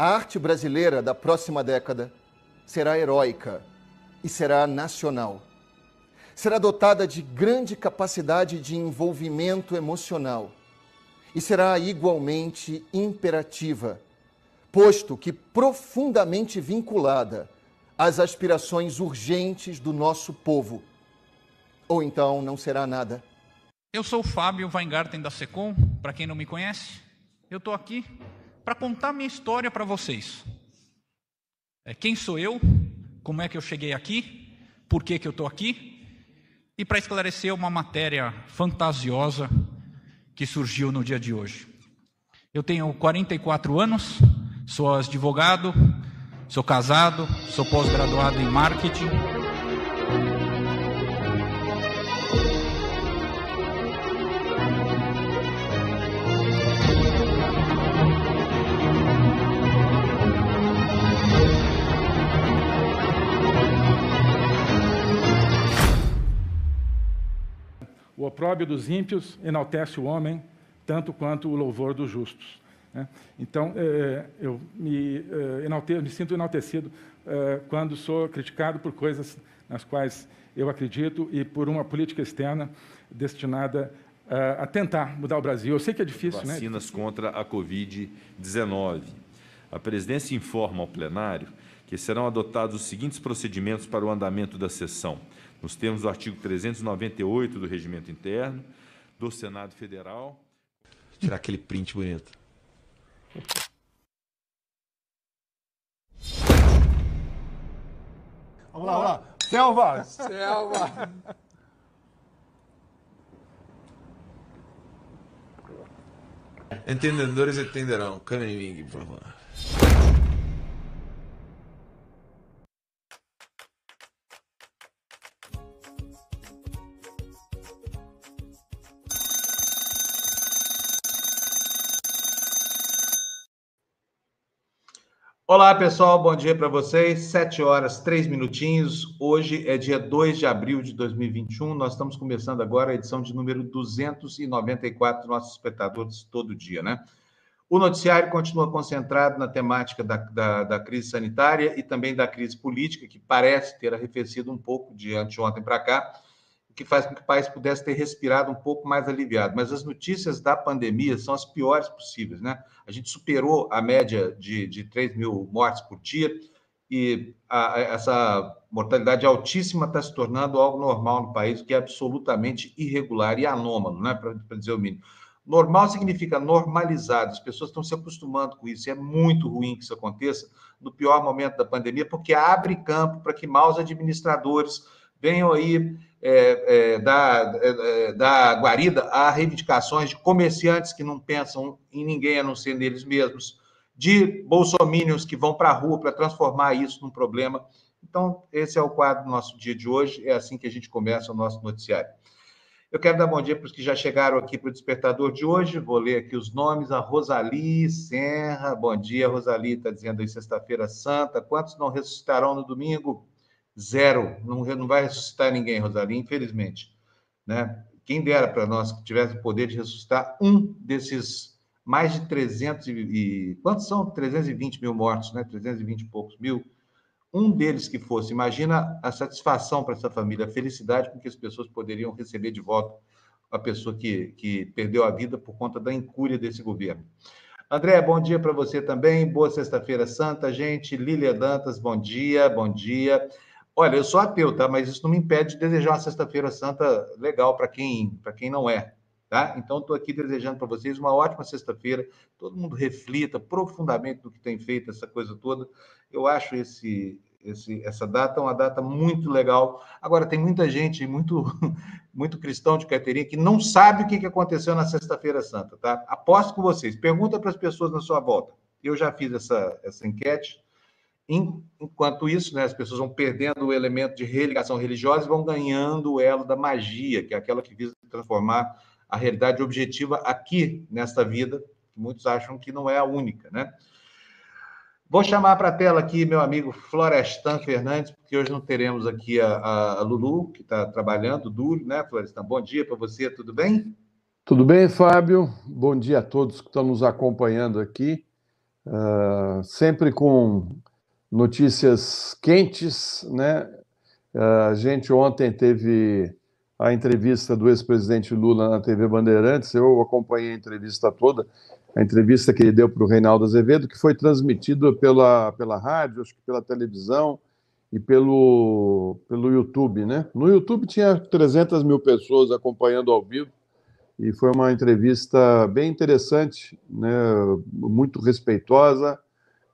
A arte brasileira da próxima década será heróica e será nacional. Será dotada de grande capacidade de envolvimento emocional e será igualmente imperativa, posto que profundamente vinculada às aspirações urgentes do nosso povo. Ou então não será nada. Eu sou o Fábio Weingarten da Secom, para quem não me conhece. Eu estou aqui para contar minha história para vocês. É, quem sou eu? Como é que eu cheguei aqui? Por que, que eu estou aqui? E para esclarecer uma matéria fantasiosa que surgiu no dia de hoje. Eu tenho 44 anos, sou advogado, sou casado, sou pós-graduado em marketing opróbio dos ímpios enaltece o homem, tanto quanto o louvor dos justos. Né? Então, eh, eu me, eh, enalte, me sinto enaltecido eh, quando sou criticado por coisas nas quais eu acredito e por uma política externa destinada a tentar mudar o Brasil. Eu sei que é difícil, Vacinas né? Vacinas contra a Covid-19. A presidência informa ao plenário que serão adotados os seguintes procedimentos para o andamento da sessão nos termos do artigo 398 do Regimento Interno do Senado Federal. Vou tirar aquele print bonito. Vamos lá, vamos lá. Selva! Selva! Entendedores entenderão. Caneming, por favor. Olá, pessoal, bom dia para vocês. Sete horas, três minutinhos. Hoje é dia 2 de abril de 2021. Nós estamos começando agora a edição de número 294 dos nossos espectadores todo dia, né? O noticiário continua concentrado na temática da, da, da, crise sanitária e também da crise política, que parece ter arrefecido um pouco de anteontem para cá que faz com que o país pudesse ter respirado um pouco mais aliviado. Mas as notícias da pandemia são as piores possíveis, né? A gente superou a média de, de 3 mil mortes por dia e a, a, essa mortalidade altíssima está se tornando algo normal no país, que é absolutamente irregular e anômalo, né? Para dizer o mínimo. Normal significa normalizado, as pessoas estão se acostumando com isso, e é muito ruim que isso aconteça no pior momento da pandemia, porque abre campo para que maus administradores venham aí é, é, da, é, da guarida a reivindicações de comerciantes que não pensam em ninguém a não ser neles mesmos, de bolsomínios que vão para a rua para transformar isso num problema. Então, esse é o quadro do nosso dia de hoje, é assim que a gente começa o nosso noticiário. Eu quero dar bom dia para os que já chegaram aqui para o despertador de hoje. Vou ler aqui os nomes. A Rosali Serra. Bom dia, Rosali. Está dizendo aí sexta-feira santa. Quantos não ressuscitarão no domingo? Zero. Não, não vai ressuscitar ninguém, Rosalie, infelizmente. Né? Quem dera para nós que tivesse o poder de ressuscitar um desses mais de 300 e, e... Quantos são? 320 mil mortos, né? 320 e poucos mil. Um deles que fosse. Imagina a satisfação para essa família, a felicidade com que as pessoas poderiam receber de volta a pessoa que, que perdeu a vida por conta da incúria desse governo. André, bom dia para você também. Boa sexta-feira santa, gente. Lília Dantas, bom dia, bom dia. Olha, eu sou ateu, tá? Mas isso não me impede de desejar uma Sexta-feira Santa legal para quem, quem não é, tá? Então, estou aqui desejando para vocês uma ótima sexta-feira. Todo mundo reflita profundamente do que tem feito essa coisa toda. Eu acho esse, esse, essa data uma data muito legal. Agora, tem muita gente, muito, muito cristão de carteirinha, que não sabe o que aconteceu na Sexta-feira Santa, tá? Aposto com vocês. Pergunta para as pessoas na sua volta. Eu já fiz essa, essa enquete Enquanto isso, né, as pessoas vão perdendo o elemento de religação religiosa e vão ganhando o elo da magia, que é aquela que visa transformar a realidade objetiva aqui nesta vida, que muitos acham que não é a única, né? Vou chamar para a tela aqui meu amigo Florestan Fernandes, porque hoje não teremos aqui a, a Lulu, que está trabalhando duro, né, Florestan? Bom dia para você, tudo bem? Tudo bem, Fábio? Bom dia a todos que estão nos acompanhando aqui. uh, sempre com notícias quentes, né? Uh, a gente ontem teve a entrevista do ex-presidente Lula na TV Bandeirantes, eu acompanhei a entrevista toda, a entrevista que ele deu para o Reinaldo Azevedo, que foi transmitida pela, pela rádio, acho que pela televisão e pelo, pelo YouTube, né? No YouTube tinha 300 mil pessoas acompanhando ao vivo e foi uma entrevista bem interessante, né? Muito respeitosa,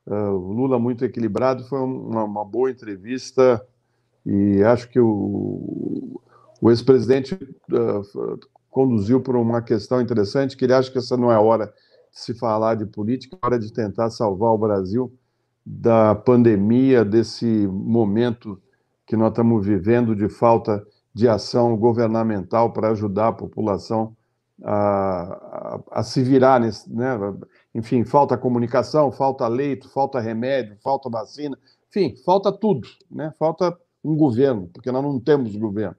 uh, Lula muito equilibrado, foi uma, uma, boa entrevista e acho que o, o ex-presidente uh, conduziu por uma questão interessante, que ele acha que essa não é hora se falar de política, é hora de tentar salvar o Brasil da pandemia, desse momento que nós estamos vivendo de falta de ação governamental para ajudar a população a, a, a se virar, nesse, né? Enfim, falta comunicação, falta leito, falta remédio, falta vacina, enfim, falta tudo, né? falta um governo, porque nós não temos governo.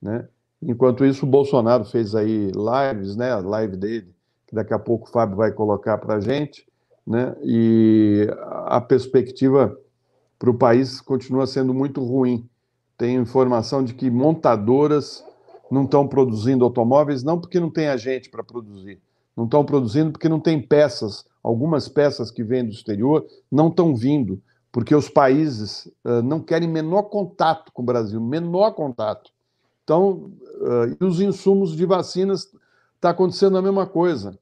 Né? Enquanto isso, o Bolsonaro fez aí lives, né? a live dele, que daqui a pouco o Fábio vai colocar para a gente, né? e a perspectiva para o país continua sendo muito ruim. Tem informação de que montadoras não estão produzindo automóveis, não porque não tem gente para produzir, não estão produzindo porque não tem peças, algumas peças que vêm do exterior não estão vindo, porque os países uh, não querem menor contato com o Brasil, menor contato. Então, uh, e os insumos de vacinas está acontecendo a mesma coisa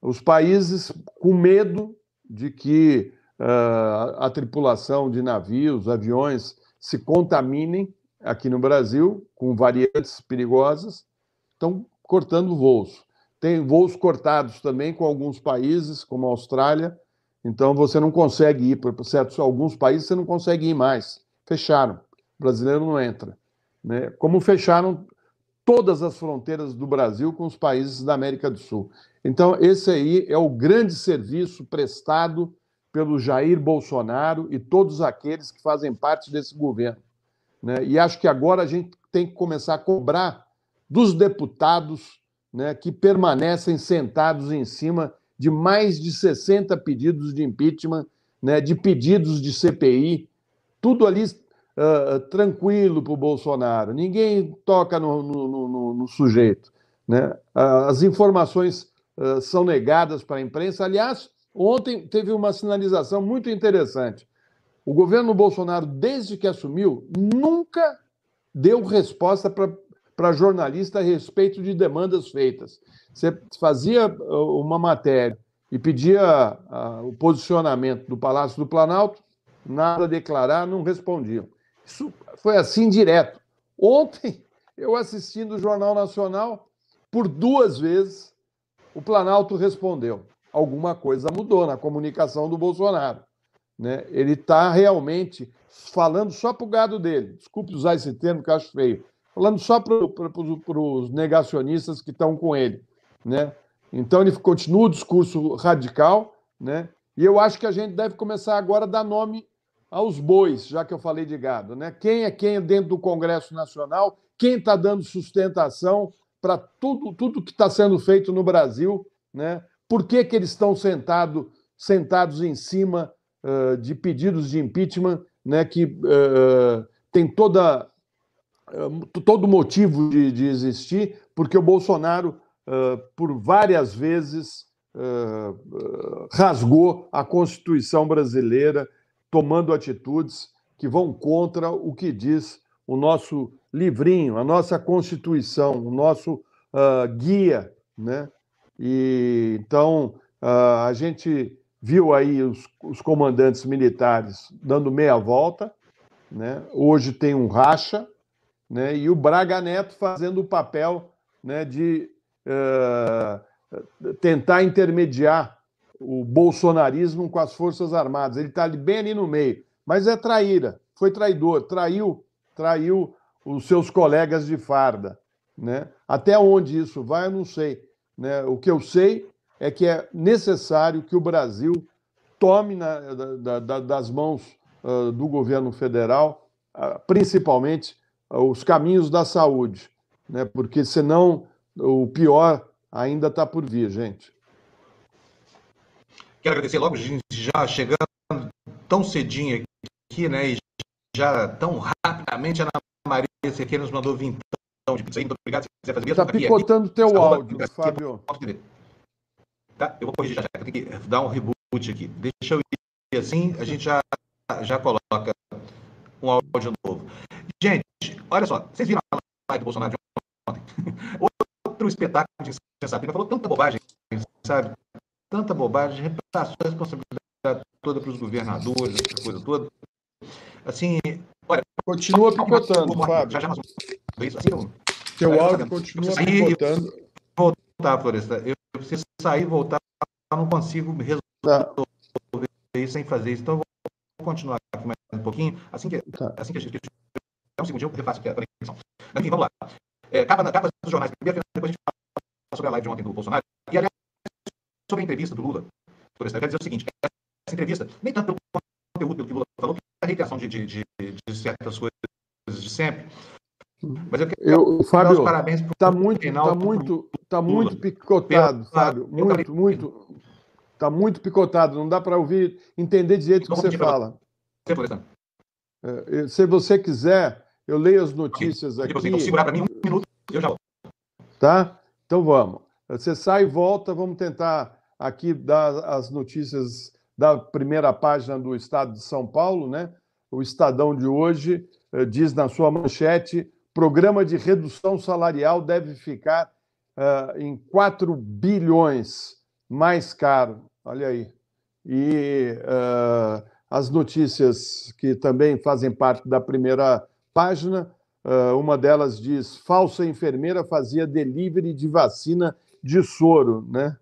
os países com medo de que uh, a tripulação de navios, aviões, se contaminem aqui no Brasil com variantes perigosas, estão cortando voos. Tem voos cortados também com alguns países, como a Austrália. Então você não consegue ir para certos alguns países, você não consegue ir mais. Fecharam. O brasileiro não entra. Né? Como fecharam todas as fronteiras do Brasil com os países da América do Sul. Então, esse aí é o grande serviço prestado pelo Jair Bolsonaro e todos aqueles que fazem parte desse governo. Né? E acho que agora a gente tem que começar a cobrar dos deputados né, que permanecem sentados em cima de mais de 60 pedidos de impeachment, né, de pedidos de CPI, tudo ali uh, tranquilo para o Bolsonaro. Ninguém toca no, no, no, no sujeito. Né? As informações são negadas para a imprensa. Aliás, ontem teve uma sinalização muito interessante. O governo Bolsonaro, desde que assumiu, nunca deu resposta para jornalista a respeito de demandas feitas. Você fazia uma matéria e pedia o posicionamento do Palácio do Planalto, nada a declarar, não respondiam. Isso foi assim direto. Ontem, eu assisti no Jornal Nacional por duas vezes o Planalto respondeu: alguma coisa mudou na comunicação do Bolsonaro. Né? Ele está realmente falando só para o gado dele. Desculpe usar esse termo que eu acho feio. Falando só para os negacionistas que estão com ele. Né? Então ele continua o discurso radical, né? E eu acho que a gente deve começar agora a dar nome aos bois, já que eu falei de gado, né? Quem é quem dentro do Congresso Nacional? Quem está dando sustentação para tudo, tudo que está sendo feito no Brasil, né? Por que, que eles estão sentado, sentados em cima uh, de pedidos de impeachment, né? Que uh, tem toda todo motivo de, de, existir, porque o Bolsonaro, por várias vezes, rasgou a Constituição brasileira, tomando atitudes que vão contra o que diz o nosso livrinho, a nossa Constituição, o nosso uh, guia, né? E então uh, a gente viu aí os, os, comandantes militares dando meia volta, né? Hoje tem um racha, né? E o Braga Neto fazendo o papel, né? De uh, tentar intermediar o bolsonarismo com as forças armadas. Ele está bem ali no meio, mas é traíra, foi traidor, traiu, traiu os seus colegas de farda. Né? Até onde isso vai, eu não sei. Né? O que eu sei é que é necessário que o Brasil tome na, da, da, das mãos uh, do governo federal, uh, principalmente os caminhos da saúde, né? porque senão o pior ainda está por vir, gente. Quero agradecer logo, já chegando tão cedinho aqui, né? E já tão rapidamente, a Ana Maria Sequeira nos mandou vir então de pizza. Muito obrigado. Se quiser fazer Está picotando o teu áudio, Fábio. Tá? Eu vou corrigir já, já. Tenho que dar um reboot aqui. Deixa eu ir assim, a gente já, já coloca um áudio novo. Gente, olha só, vocês viram a live do Bolsonaro de ontem? Outro espetáculo de Sabrina falou tanta bobagem, sabe? Tanta bobagem, repassou a responsabilidade toda para os governadores, essa coisa toda. Assim, olha. Continua picotando, Fábio. Já, já, isso, assim, eu, Teu áudio continua picotando. Voltar, Floresta. Eu preciso sair e voltar, eu não consigo resolver tá. isso sem fazer isso. Então, eu vou continuar aqui mais um pouquinho. Assim que, tá. assim que a gente. É um segundinho, eu refaço aqui a conexão. Mas, enfim, vamos lá. É, capa, dos jornais primeiro, depois a gente fala sobre a live de ontem do Bolsonaro. E, aliás, sobre a entrevista do Lula. Floresta, eu quero dizer o seguinte: essa entrevista, nem tanto pelo conteúdo pelo que o Lula falou, que a recriação de, de, de, de certas coisas de sempre, mas eu quero eu, Fábio, dar os parabéns para tá muito, final, tá muito, tá muito picotado, Fábio, muito, muito, tá muito picotado. Não dá para ouvir, entender direito o que você fala. É, se você quiser, eu leio as notícias aqui. Então, segurar para mim um minuto, eu já volto. Tá? Então vamos. Você sai e volta, vamos tentar aqui dar as notícias da primeira página do Estado de São Paulo, né? O Estadão de hoje eh, diz na sua manchete programa de redução salarial deve ficar uh, em 4 bilhões mais caro. Olha aí. E uh, as notícias que também fazem parte da primeira página, uh, uma delas diz: falsa enfermeira fazia delivery de vacina de soro, né?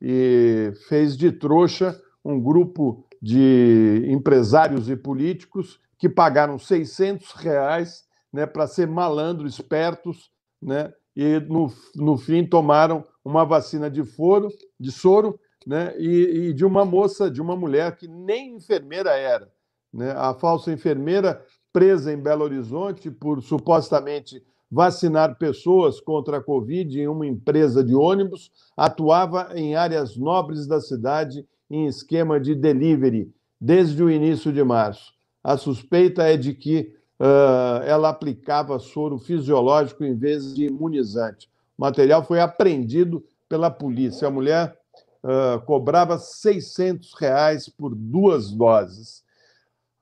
E fez de trouxa um grupo de empresários e políticos que pagaram 600 reais né, para ser malandro, espertos, né, e no, no fim tomaram uma vacina de foro, de soro, né, e, e de uma moça, de uma mulher que nem enfermeira era. Né? A falsa enfermeira presa em Belo Horizonte por supostamente vacinar pessoas contra a Covid em uma empresa de ônibus, atuava em áreas nobres da cidade em esquema de delivery desde o início de março. A suspeita é de que uh, ela aplicava soro fisiológico em vez de imunizante. O material foi apreendido pela polícia. A mulher uh, cobrava 600 reais por duas doses.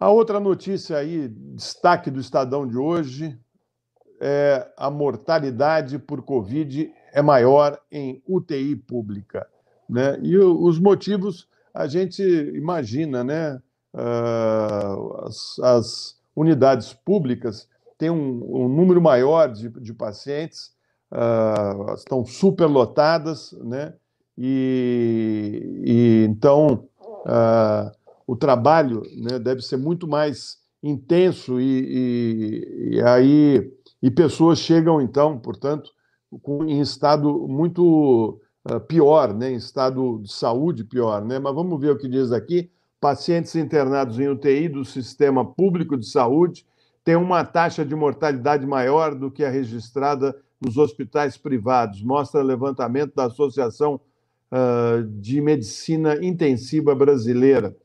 A outra notícia aí, destaque do Estadão de hoje, é a mortalidade por Covid é maior em UTI pública. Né? E os motivos a gente imagina, né? Uh, as, as, unidades públicas têm um, um número maior de, de pacientes, uh, estão superlotadas, né? E, e então uh, o trabalho né, deve ser muito mais intenso e, e, e, aí e pessoas chegam então, portanto, com, em estado muito uh, pior, né, em estado de saúde pior, né? Mas vamos ver o que diz aqui pacientes internados em UTI do sistema público de saúde têm uma taxa de mortalidade maior do que a registrada nos hospitais privados, mostra levantamento da Associação uh, de Medicina Intensiva Brasileira.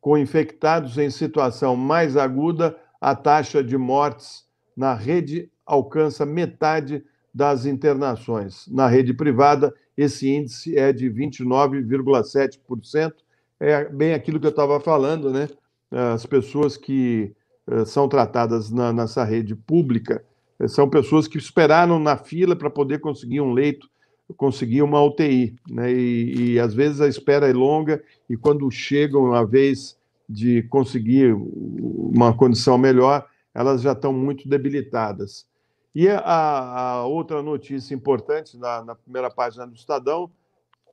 Com infectados em situação mais aguda, a taxa de mortes na rede alcança metade das internações. Na rede privada, esse índice é de 29,7%, é bem aquilo que eu estava falando, né? As pessoas que uh, são tratadas na, nessa rede pública uh, são pessoas que esperaram na fila para poder conseguir um leito, conseguir uma UTI, né? E, e, às vezes a espera é longa e quando chegam a vez de conseguir uma condição melhor, elas já estão muito debilitadas. E a, a outra notícia importante na, na primeira página do Estadão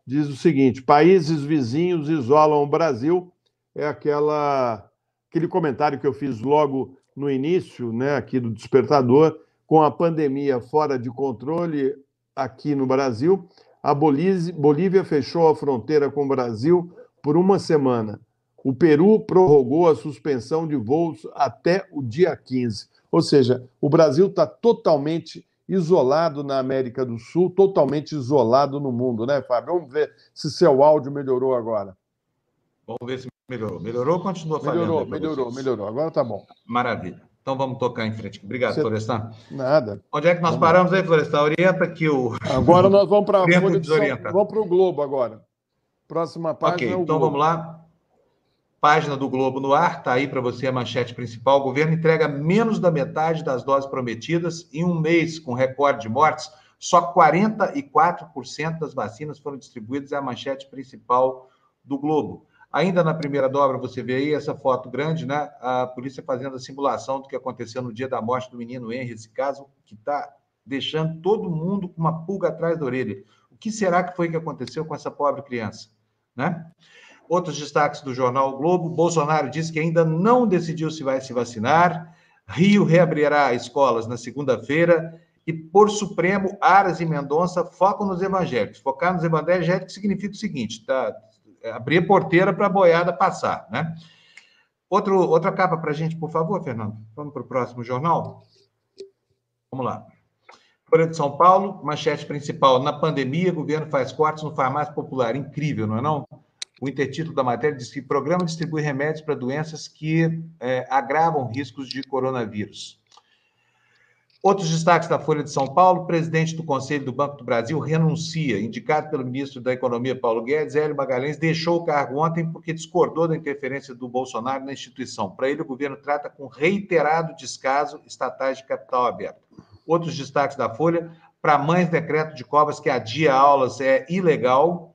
diz o seguinte: países vizinhos isolam o Brasil. É aquela aquele comentário que eu fiz logo no início, né, aqui do despertador, com a pandemia fora de controle aqui no Brasil, a Bolívia fechou a fronteira com o Brasil por uma semana. O Peru prorrogou a suspensão de voos até o dia 15. Ou seja, o Brasil está totalmente isolado na América do Sul, totalmente isolado no mundo, né, Fábio? Vamos ver se seu áudio melhorou agora. Vamos ver se Melhorou, melhorou ou continua falhando? Melhorou, melhorou, melhorou. Agora tá bom. Maravilha. Então vamos tocar em frente. Obrigado, Você- Florestan. Nada. Onde é que nós Vamos paramos aí, Florestan? Orienta que o. Agora nós vamos para. Vamos para o Globo agora. Próxima página Ok, é então Globo. vamos lá. Página do Globo no ar, está aí para você a manchete principal. O governo entrega menos da metade das doses prometidas em um mês, com recorde de mortes. Só 44% das vacinas foram distribuídas, é a manchete principal do Globo. Ainda na primeira dobra, você vê aí essa foto grande, né? A polícia fazendo a simulação do que aconteceu no dia da morte do menino Henry, esse caso que está deixando todo mundo com uma pulga atrás da orelha. O que será que foi que aconteceu com essa pobre criança? Né? Outros destaques do jornal o Globo: Bolsonaro diz que ainda não decidiu se vai se vacinar. Rio reabrirá escolas na segunda-feira. E, por Supremo, Aras e Mendonça focam nos evangélicos. Focar nos evangélicos significa o seguinte: tá, é abrir porteira para a boiada passar. Né? Outro, outra capa para a gente, por favor, Fernando. Vamos para o próximo jornal? Vamos lá. Folha de São Paulo, manchete principal. Na pandemia, governo faz cortes no farmácia popular. Incrível, não é não? O intertítulo da matéria diz que o programa distribui remédios para doenças que eh, agravam riscos de coronavírus. Outros destaques da Folha de São Paulo: presidente do Conselho do Banco do Brasil renuncia. Indicado pelo ministro da Economia, Paulo Guedes, Hélio Magalhães deixou o cargo ontem porque discordou da interferência do Bolsonaro na instituição. Para ele, o governo trata com reiterado descaso estatais de capital aberto. Outros destaques da Folha: para mães, decreto de Covas que adia aulas é ilegal.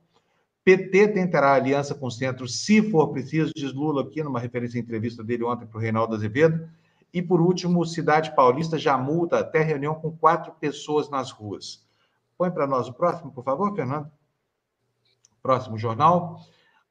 PT tentará aliança com o centro se for preciso, diz Lula aqui, numa referência à entrevista dele ontem para o Reinaldo Azevedo. E, por último, Cidade Paulista já multa até reunião com quatro pessoas nas ruas. Põe para nós o próximo, por favor, Fernando. Próximo jornal.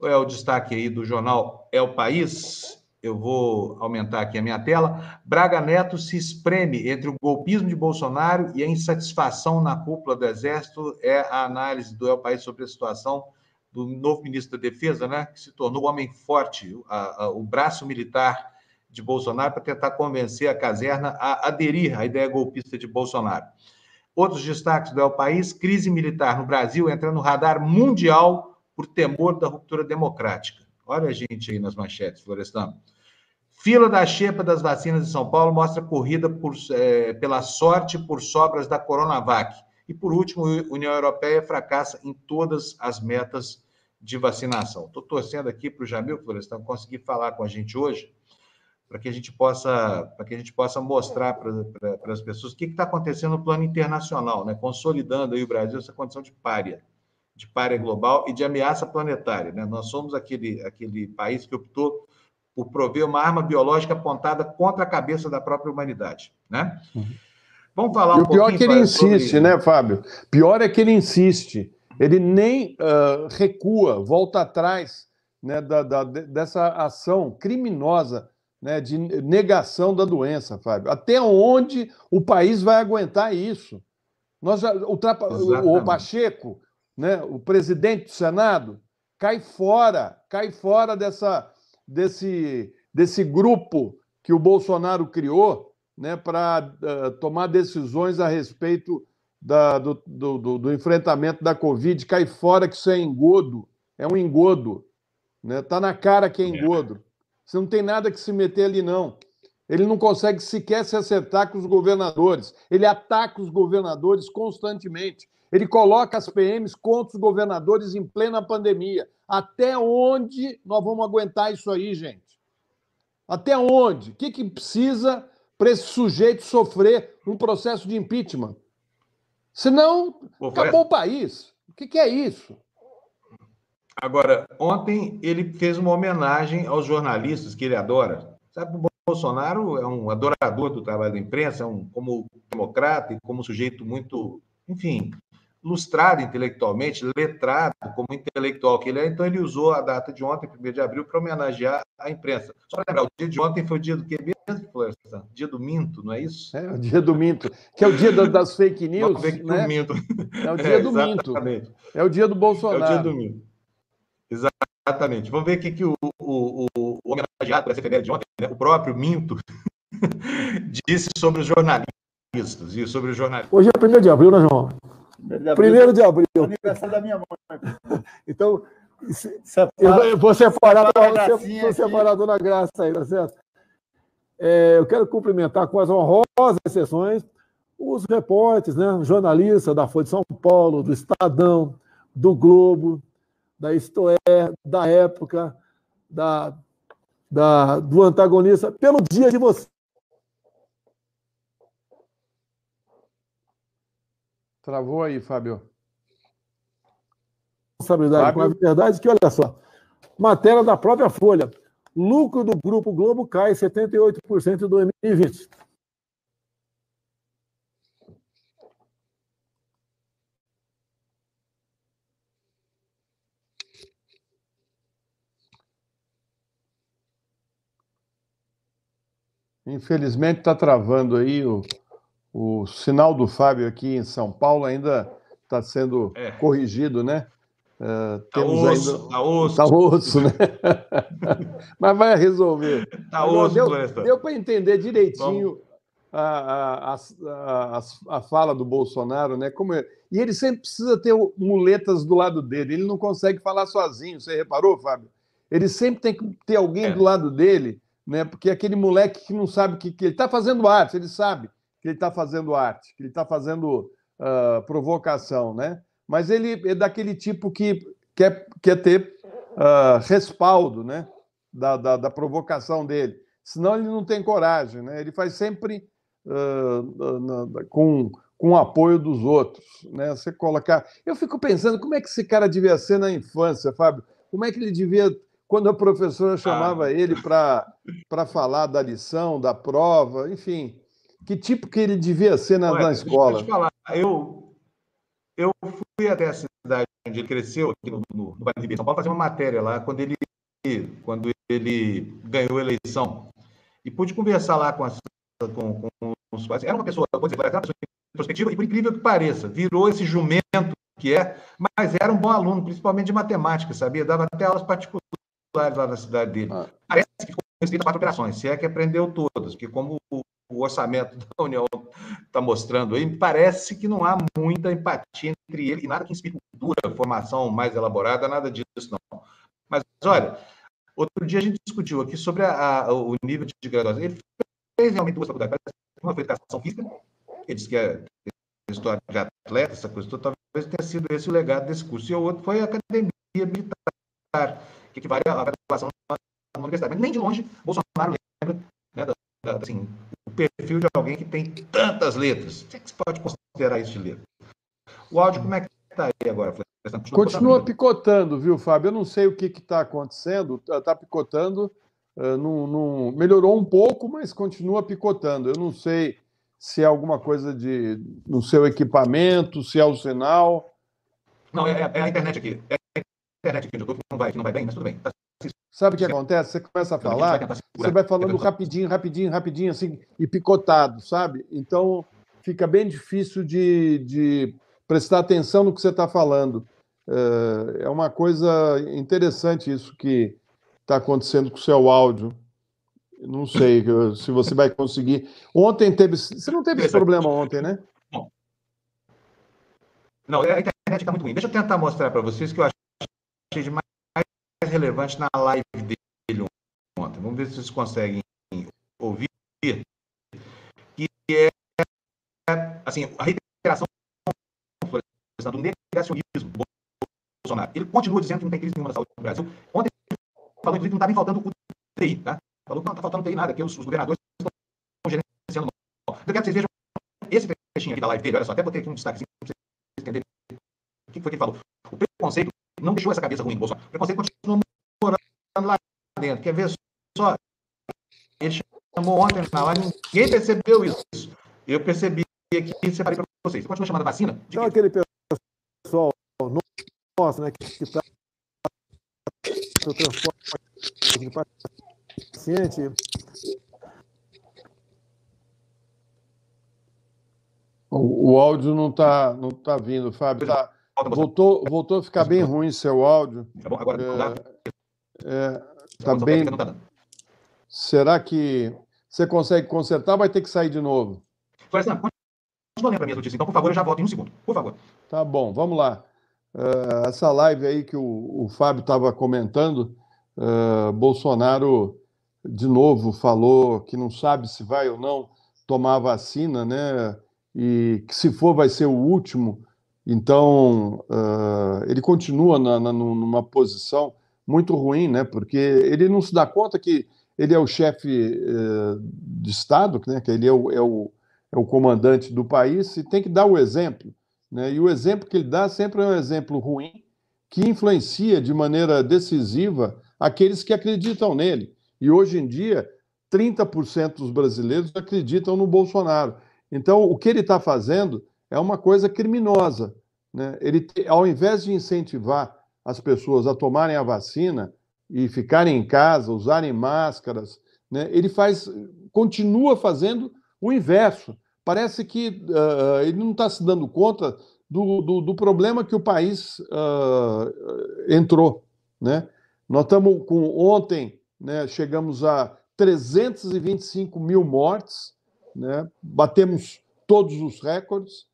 É o destaque aí do jornal É o País. Eu vou aumentar aqui a minha tela. Braga Neto se espreme entre o golpismo de Bolsonaro e a insatisfação na cúpula do Exército. É a análise do É o País sobre a situação do novo ministro da Defesa, né, que se tornou o homem forte, a, a, o braço militar de Bolsonaro para tentar convencer a caserna a aderir à ideia golpista de Bolsonaro. Outros destaques do El País: crise militar no Brasil entra no radar mundial por temor da ruptura democrática. Olha a gente aí nas manchetes, Florestan. Fila da xepa das vacinas de São Paulo mostra corrida por, é, pela sorte por sobras da Coronavac. E, por último, a União Europeia fracassa em todas as metas de vacinação. Estou torcendo aqui para o Jamil Florestan conseguir falar com a gente hoje, para que a gente possa, para que a gente possa mostrar para, para, para as pessoas o que está acontecendo no plano internacional, né? consolidando aí o Brasil essa condição de párea, de párea global e de ameaça planetária. Né? Nós somos aquele, aquele país que optou por prover uma arma biológica apontada contra a cabeça da própria humanidade. Né? Uhum. Vamos falar um e o pior é que ele insiste, sobre... né, Fábio? Pior é que ele insiste. Ele nem uh, recua, volta atrás né, da, da, dessa ação criminosa né, de negação da doença, Fábio. Até onde o país vai aguentar isso? Nós já, o, Trapa, o, o Pacheco, né, o presidente do Senado, cai fora, cai fora dessa, desse, desse grupo que o Bolsonaro criou né, para uh, tomar decisões a respeito da, do, do, do, enfrentamento da Covid, cai fora que isso é engodo, é um engodo. Está né? Tá na cara que é engodo. Você não tem nada que se meter ali, não. Ele não consegue sequer se acertar com os governadores. Ele ataca os governadores constantemente. Ele coloca as PMs contra os governadores em plena pandemia. Até onde nós vamos aguentar isso aí, gente? Até onde? O que, que precisa para esse sujeito sofrer um processo de impeachment? Senão, Pô, acabou o país. O que, que é isso? Agora, ontem ele fez uma homenagem aos jornalistas que ele adora. Sabe, o Bolsonaro é um adorador do trabalho da imprensa, é um, como democrata e como sujeito muito, enfim, lustrado intelectualmente, letrado como intelectual que ele é. Então, ele usou a data de ontem, 1 de abril, para homenagear a imprensa. Só lembrar, o dia de ontem foi o dia do que mesmo, Florestan? Dia do Minto, não é isso? É, o dia do Minto, que é o dia das fake news. Né? Minto. É o dia é, do Minto. É o dia do Bolsonaro. É o dia do Minto. Exatamente. Vamos ver o que, que o, o, o, o homenageado por essa efeméride de ontem, né? o próprio Minto, disse sobre os jornalistas e sobre os jornalistas. Hoje é 1 de abril, né, João? 1 de abril. Aniversário da minha mãe. Então, Eu vou separar, vou separar a dona Graça aí, tá certo? É, eu quero cumprimentar com as honrosas exceções os repórteres, né, jornalistas da Folha de São Paulo, do Estadão, do Globo, da Isto é, da época, da, da, do antagonista, pelo dia de você. Travou aí, Fábio. Responsabilidade Fábio? com a verdade que, olha só, matéria da própria Folha. Lucro do Grupo Globo cai 78% em 2020. Infelizmente está travando aí o, o sinal do Fábio aqui em São Paulo ainda está sendo é. corrigido, né? Uh, tá osso, ainda... tá osso. Tá osso, né? Mas vai resolver. Tá osso, deu, deu para entender direitinho a, a, a, a, fala do Bolsonaro, né? Como é... E ele sempre precisa ter muletas do lado dele. Ele não consegue falar sozinho. Você reparou, Fábio? Ele sempre tem que ter alguém é. do lado dele, né? Porque aquele moleque que não sabe que, que ele está fazendo arte, ele sabe que ele está fazendo arte, que ele está fazendo uh, provocação, né? mas ele é daquele tipo que quer, quer ter uh, respaldo né? Da, da, da, provocação dele. Senão ele não tem coragem, né? ele faz sempre uh, com, com o apoio dos outros. Né? Você colocar. Eu fico pensando como é que esse cara devia ser na infância, Fábio. Como é que ele devia quando a professora chamava ah. ele para falar da lição, da prova, enfim, que tipo que ele devia ser na, Ué, na escola? Deixa eu te falar, eu, eu fui até a cidade onde ele cresceu, aqui no, no, no Vale de São Paulo, fazer uma matéria lá, quando ele, quando ele ganhou a eleição. E pude conversar lá com, as, com, com os pais. Era uma pessoa, vou dizer, era uma pessoa introspectiva, e por incrível que pareça, virou esse jumento que é, mas era um bom aluno, principalmente de matemática, sabia? Dava até aulas particulares lá na cidade dele. Ah. Parece que a quatro operações, se é que aprendeu todas, porque como o orçamento da União está mostrando aí, parece que não há muita empatia entre ele e nada que inspire cultura, formação mais elaborada, nada disso não. Mas olha, outro dia a gente discutiu aqui sobre a, a, o nível de graduação. Ele fez realmente duas faculdades, uma foi educação física, ele disse que é história de atleta, essa coisa toda, talvez tenha sido esse o legado desse curso, e o outro foi a academia militar, que graduação na universidade. Mas nem de longe Bolsonaro lembra né, da, da, assim, perfil de alguém que tem tantas letras. O que, é que você pode considerar isso de letra? O áudio, como é que está aí agora, Continua, Continua picotando, viu, Fábio? Eu não sei o que está acontecendo, está tá picotando, uh, não, não, melhorou um pouco, mas continua picotando. Eu não sei se é alguma coisa de no seu equipamento, se é o sinal. Não, é, é a internet aqui. É a internet que não vai, não vai bem, mas tudo bem. Tá Sabe o que acontece? Você começa a falar, você vai falando rapidinho, rapidinho, rapidinho, assim, e picotado, sabe? Então fica bem difícil de, de prestar atenção no que você está falando. É, é uma coisa interessante isso que está acontecendo com o seu áudio. Não sei se você vai conseguir. Ontem teve. Você não teve esse problema ontem, né? Não, a internet está muito ruim. Deixa eu tentar mostrar para vocês que eu achei mais relevante na live dele ontem. Vamos ver se vocês conseguem ouvir. Que é, assim, a reiteração do negacionismo do Bolsonaro. Ele continua dizendo que não tem crise nenhuma na saúde no Brasil. Ontem falou, inclusive, que não estava nem faltando UTI, tá? Falou que não está faltando UTI nada, que os, os governadores estão gerenciando mal. Eu quero que vocês vejam esse trechinho aqui da live dele, olha só, até botei aqui um destaque para vocês entenderem o que foi que ele falou. O preconceito não deixou essa cabeça ruim do Bolsonaro. O preconceito continua morando lá dentro. Quer ver só? Ele chamou ontem na live, ninguém percebeu isso. Eu percebi aqui e separei para vocês. Você continua chamando vacina? De então, aquele pessoal nosso, né, que está o transporte de paciente. O, o áudio não está não tá vindo, Fábio. Tá, Voltou, voltou a ficar bem ruim seu áudio. Tá bom, agora é, é, tá bem. Será que você consegue consertar ou vai ter que sair de novo? Floresta, continua lendo para minhas notícias. Então, por favor, eu já volto em um segundo. Por favor. Tá bom, vamos lá. uh, essa live aí que o, o Fábio estava comentando, uh, Bolsonaro de novo falou que não sabe se vai ou não tomar a vacina, né? E que se for vai ser o último. Então uh, ele continua na, na, numa posição muito ruim, né? Porque ele não se dá conta que ele é o chefe uh, de Estado, né? Que ele é o, é o, é o comandante do país e tem que dar o exemplo. Né? E o exemplo que ele dá sempre é um exemplo ruim que influencia de maneira decisiva aqueles que acreditam nele. E hoje em dia, 30% dos brasileiros acreditam no Bolsonaro. Então, o que ele está fazendo é uma coisa criminosa. Né? Ele, ao invés de incentivar as pessoas a tomarem a vacina e ficarem em casa, usarem máscaras, né? ele faz, continua fazendo o inverso. Parece que uh, ele não está se dando conta do, do, do, problema que o país uh, entrou. Né? Nós estamos com ontem, né, chegamos a 325 mil mortes, né? batemos todos os recordes.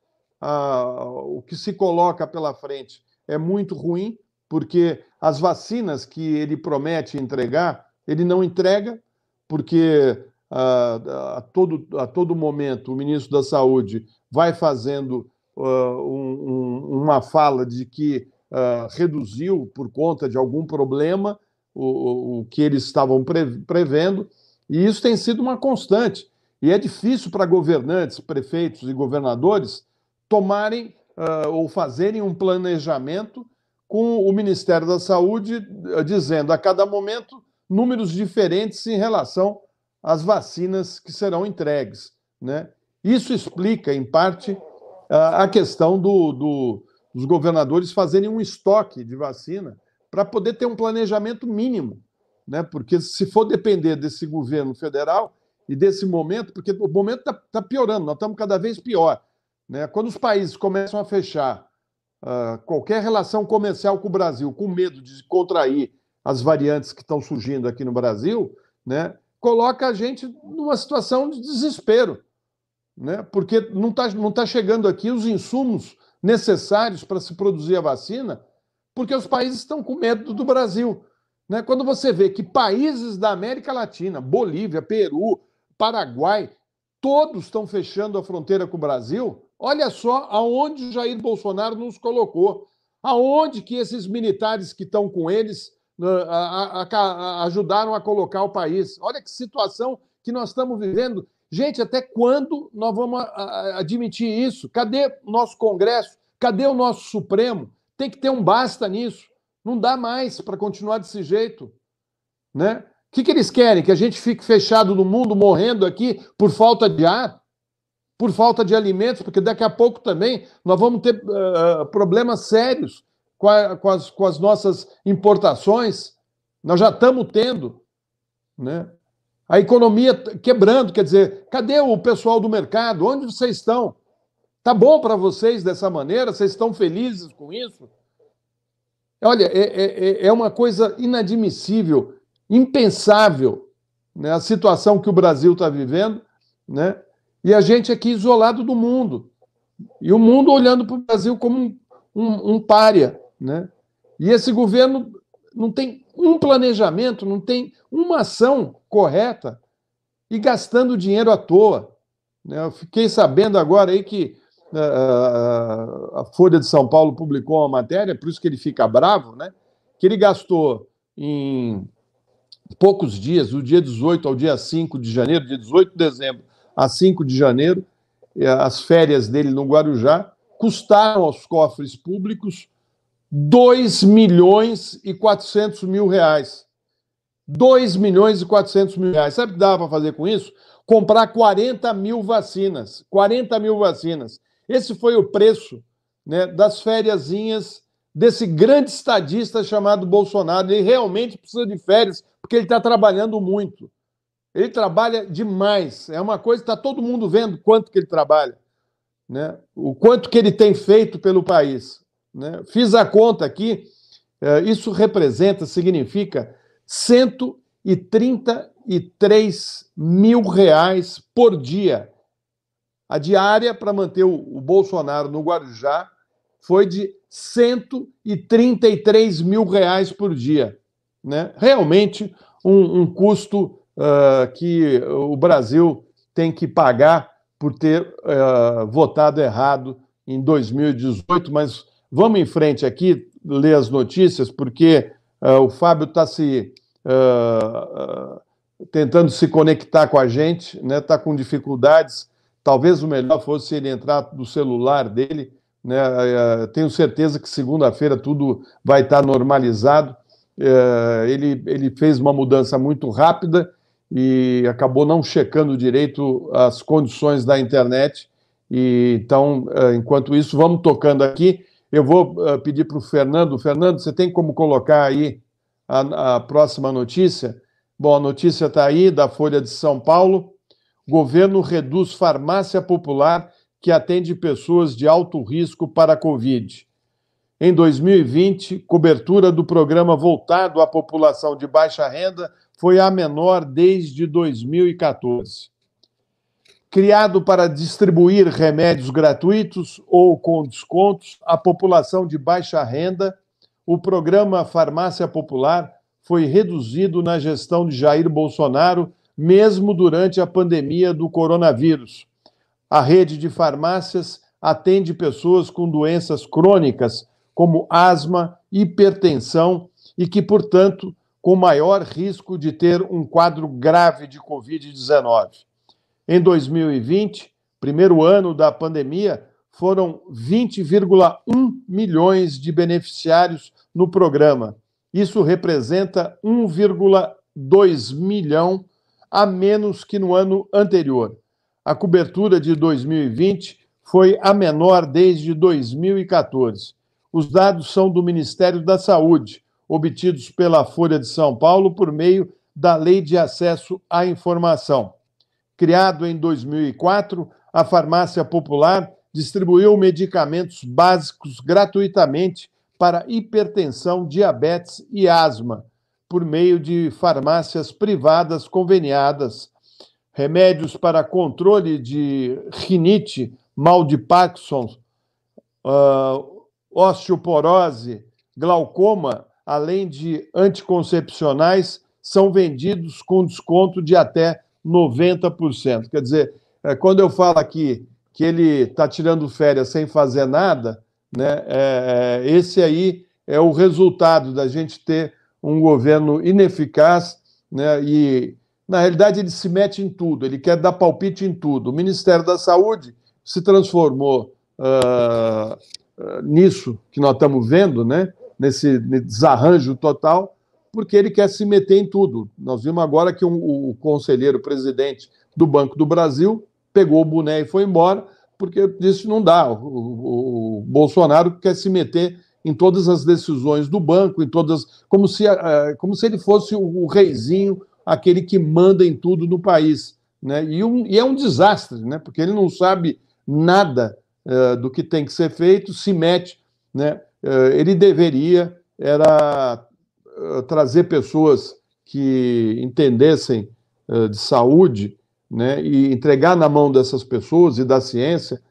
Ah, o que se coloca pela frente é muito ruim, porque as vacinas que ele promete entregar, ele não entrega, porque ah, a, todo, a todo momento o ministro da Saúde vai fazendo uh, um, um, uma fala de que uh, reduziu por conta de algum problema o, o que eles estavam prevendo, e isso tem sido uma constante. E é difícil para governantes, prefeitos e governadores tomarem uh, ou fazerem um planejamento com o Ministério da Saúde uh, dizendo a cada momento números diferentes em relação às vacinas que serão entregues. Né? Isso explica, em parte, uh, a questão do, do, dos governadores fazerem um estoque de vacina para poder ter um planejamento mínimo, né? Porque se for depender desse governo federal e desse momento, porque o momento está tá piorando, nós estamos cada vez pior, né? Quando os países começam a fechar uh, qualquer relação comercial com o Brasil, com medo de contrair as variantes que estão surgindo aqui no Brasil, né? Coloca a gente numa situação de desespero, né? Porque não está não tá chegando aqui os insumos necessários para se produzir a vacina porque os países estão com medo do Brasil. Né? Quando você vê que países da América Latina, Bolívia, Peru, Paraguai, todos estão fechando a fronteira com o Brasil, olha só aonde Jair Bolsonaro nos colocou. Aonde que esses militares que estão com eles né, a, a, a, ajudaram a colocar o país. Olha que situação que nós estamos vivendo. Gente, até quando nós vamos admitir isso? Cadê o nosso Congresso? Cadê o nosso Supremo? Tem que ter um basta nisso. Não dá mais para continuar desse jeito. Né? O que, que eles querem? Que a gente fique fechado no mundo, morrendo aqui por falta de ar? Por falta de alimentos? Porque daqui a pouco também nós vamos ter uh, problemas sérios com, a, com, as, com as nossas importações. Nós já estamos tendo. Né? A economia quebrando, quer dizer, cadê o pessoal do mercado? Onde vocês estão? Tá bom para vocês dessa maneira? Vocês estão felizes com isso? Olha, é, é, é, é uma coisa inadmissível, impensável, né? a situação que o Brasil está vivendo, né? E a gente aqui isolado do mundo. E o mundo olhando para o Brasil como um, um, párea. Né? E esse governo não tem um planejamento, não tem uma ação correta e gastando dinheiro à toa. Né? Eu fiquei sabendo agora aí que né, a Folha de São Paulo publicou uma matéria, por isso que ele fica bravo, né? Que ele gastou em poucos dias, do dia 18 ao dia 5 de janeiro, dia 18 de dezembro a 5 de janeiro, as férias dele no Guarujá custaram aos cofres públicos 2 milhões e 400 mil reais. 2 milhões e 400 mil reais. Sabe o que dava para fazer com isso? Comprar 40 mil vacinas. 40 mil vacinas. Esse foi o preço né, das fériasinhas desse grande estadista chamado Bolsonaro. Ele realmente precisa de férias porque ele está trabalhando muito. Ele trabalha demais. É uma coisa que está todo mundo vendo quanto que ele trabalha, né? o quanto que ele tem feito pelo país. Né? Fiz a conta aqui, é, isso representa, significa 133 mil reais por dia a diária para manter o, Bolsonaro no Guarujá foi de 133 mil reais por dia. Né? Realmente um, um custo uh, que o Brasil tem que pagar por ter uh, votado errado em 2018, mas vamos em frente aqui, ler as notícias, porque uh, o Fábio está se tentando se conectar com a gente, está né? Com dificuldades. Talvez o melhor fosse ele entrar do celular dele. Né? Tenho certeza que segunda-feira tudo vai estar tá normalizado. Ele, ele fez uma mudança muito rápida e acabou não checando direito as condições da internet. E então, eh, enquanto isso, vamos tocando aqui. Eu vou eh, pedir para o Fernando. Fernando, você tem como colocar aí a, a próxima notícia? Bom, a notícia está aí da Folha de São Paulo. Governo reduz farmácia popular que atende pessoas de alto risco para a Covid. Em 2020, cobertura do programa voltado à população de baixa renda foi a menor desde 2014. Criado para distribuir remédios gratuitos ou com descontos à população de baixa renda, o programa Farmácia Popular foi reduzido na gestão de Jair Bolsonaro, mesmo durante a pandemia do coronavírus. A rede de farmácias atende pessoas com doenças crônicas, como asma, hipertensão e que, portanto, com maior risco de ter um quadro grave de Covid-19. Em 2020, primeiro ano da pandemia, foram 20,1 milhões de beneficiários no programa. Isso representa 1,2 milhão a menos que no ano anterior. A cobertura de 2020 foi a menor desde 2014. Os dados são do Ministério da Saúde obtidos pela Folha de São Paulo por meio da Lei de Acesso à Informação. Criado em 2004, a Farmácia Popular distribuiu medicamentos básicos gratuitamente para hipertensão, diabetes e asma, por meio de farmácias privadas conveniadas, remédios para controle de rinite, mal de Parkinson, uh, osteoporose, glaucoma, além de anticoncepcionais, são vendidos com desconto de até 90%. Quer dizer, é, quando eu falo aqui que ele está tirando férias sem fazer nada, né, é, é, esse aí é o resultado da gente ter um governo ineficaz né, e, na realidade, ele se mete em tudo, ele quer dar palpite em tudo. O Ministério da Saúde se transformou uh, nisso que nós estamos vendo, né? Nesse desarranjo total, porque ele quer se meter em tudo. Nós vimos agora que um, o conselheiro presidente do Banco do Brasil pegou o boné e foi embora, porque disse não dá. O, o, o Bolsonaro quer se meter em todas as decisões do banco, em todas, como se, uh, como se ele fosse o, reizinho, aquele que manda em tudo no país. Né? E, um, e é um desastre, né? porque ele não sabe nada uh, do que tem que ser feito, se mete. Né? Eh, ele deveria era eh, trazer pessoas que entendessem eh, de saúde né, e entregar na mão dessas pessoas e da ciência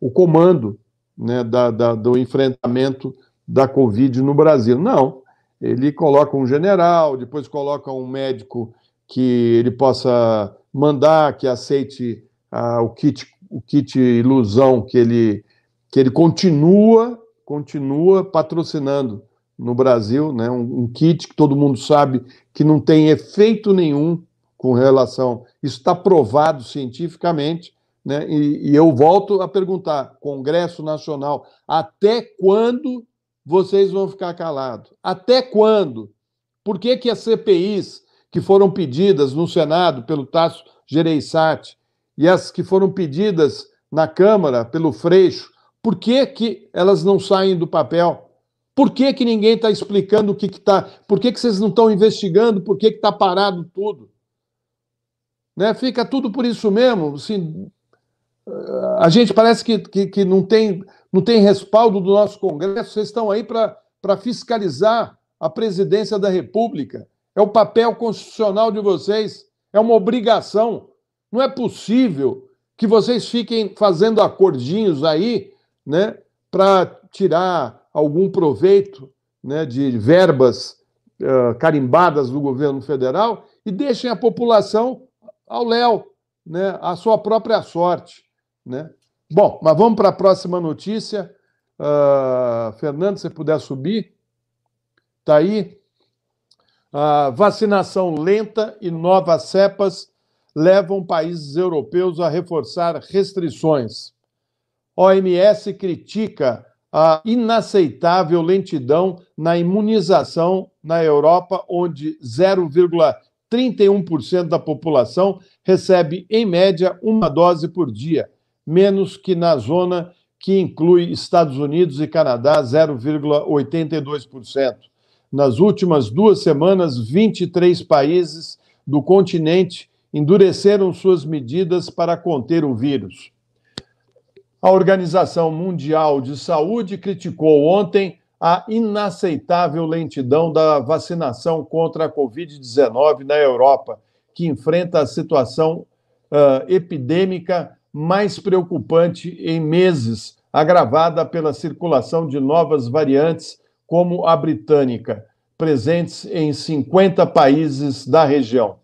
o comando né, da, da, do enfrentamento da Covid no Brasil. Não, ele coloca um general, depois coloca um médico que ele possa mandar, que aceite ah, o, kit, o kit ilusão que ele, que ele continua continua patrocinando no Brasil, né, um, um, kit que todo mundo sabe que não tem efeito nenhum com relação. Isso está provado cientificamente, né, e, e eu volto a perguntar: Congresso Nacional, até quando vocês vão ficar calados? Até quando? Por que, que as CPIs que foram pedidas no Senado pelo Tasso Gereissati e as que foram pedidas na Câmara pelo Freixo por que, que elas não saem do papel? Por que, que ninguém está explicando o que está. Por que, que vocês não estão investigando? Por que está parado tudo? Né? Fica tudo por isso mesmo. Assim, a gente parece que, que, que, não, tem, não tem respaldo do nosso Congresso. Vocês estão aí para fiscalizar a presidência da República. É o papel constitucional de vocês. É uma obrigação. Não é possível que vocês fiquem fazendo acordinhos aí né, para tirar algum proveito né, de verbas uh, carimbadas do governo federal e deixem a população ao léu, né, à sua própria sorte. Né? Bom, mas vamos para a próxima notícia. Uh, Fernando, se puder subir. Está aí. A vacinação lenta e novas cepas levam países europeus a reforçar restrições. OMS critica a inaceitável lentidão na imunização na Europa, onde 0,31% da população recebe, em média, uma dose por dia, menos que na zona que inclui Estados Unidos e Canadá, 0,82%. Nas últimas duas semanas, 23 países do continente endureceram suas medidas para conter o vírus. A Organização Mundial de Saúde criticou ontem a inaceitável lentidão da vacinação contra a Covid-19 na Europa, que enfrenta a situação uh, epidêmica mais preocupante em meses, agravada pela circulação de novas variantes, como a britânica, presentes em 50 países da região.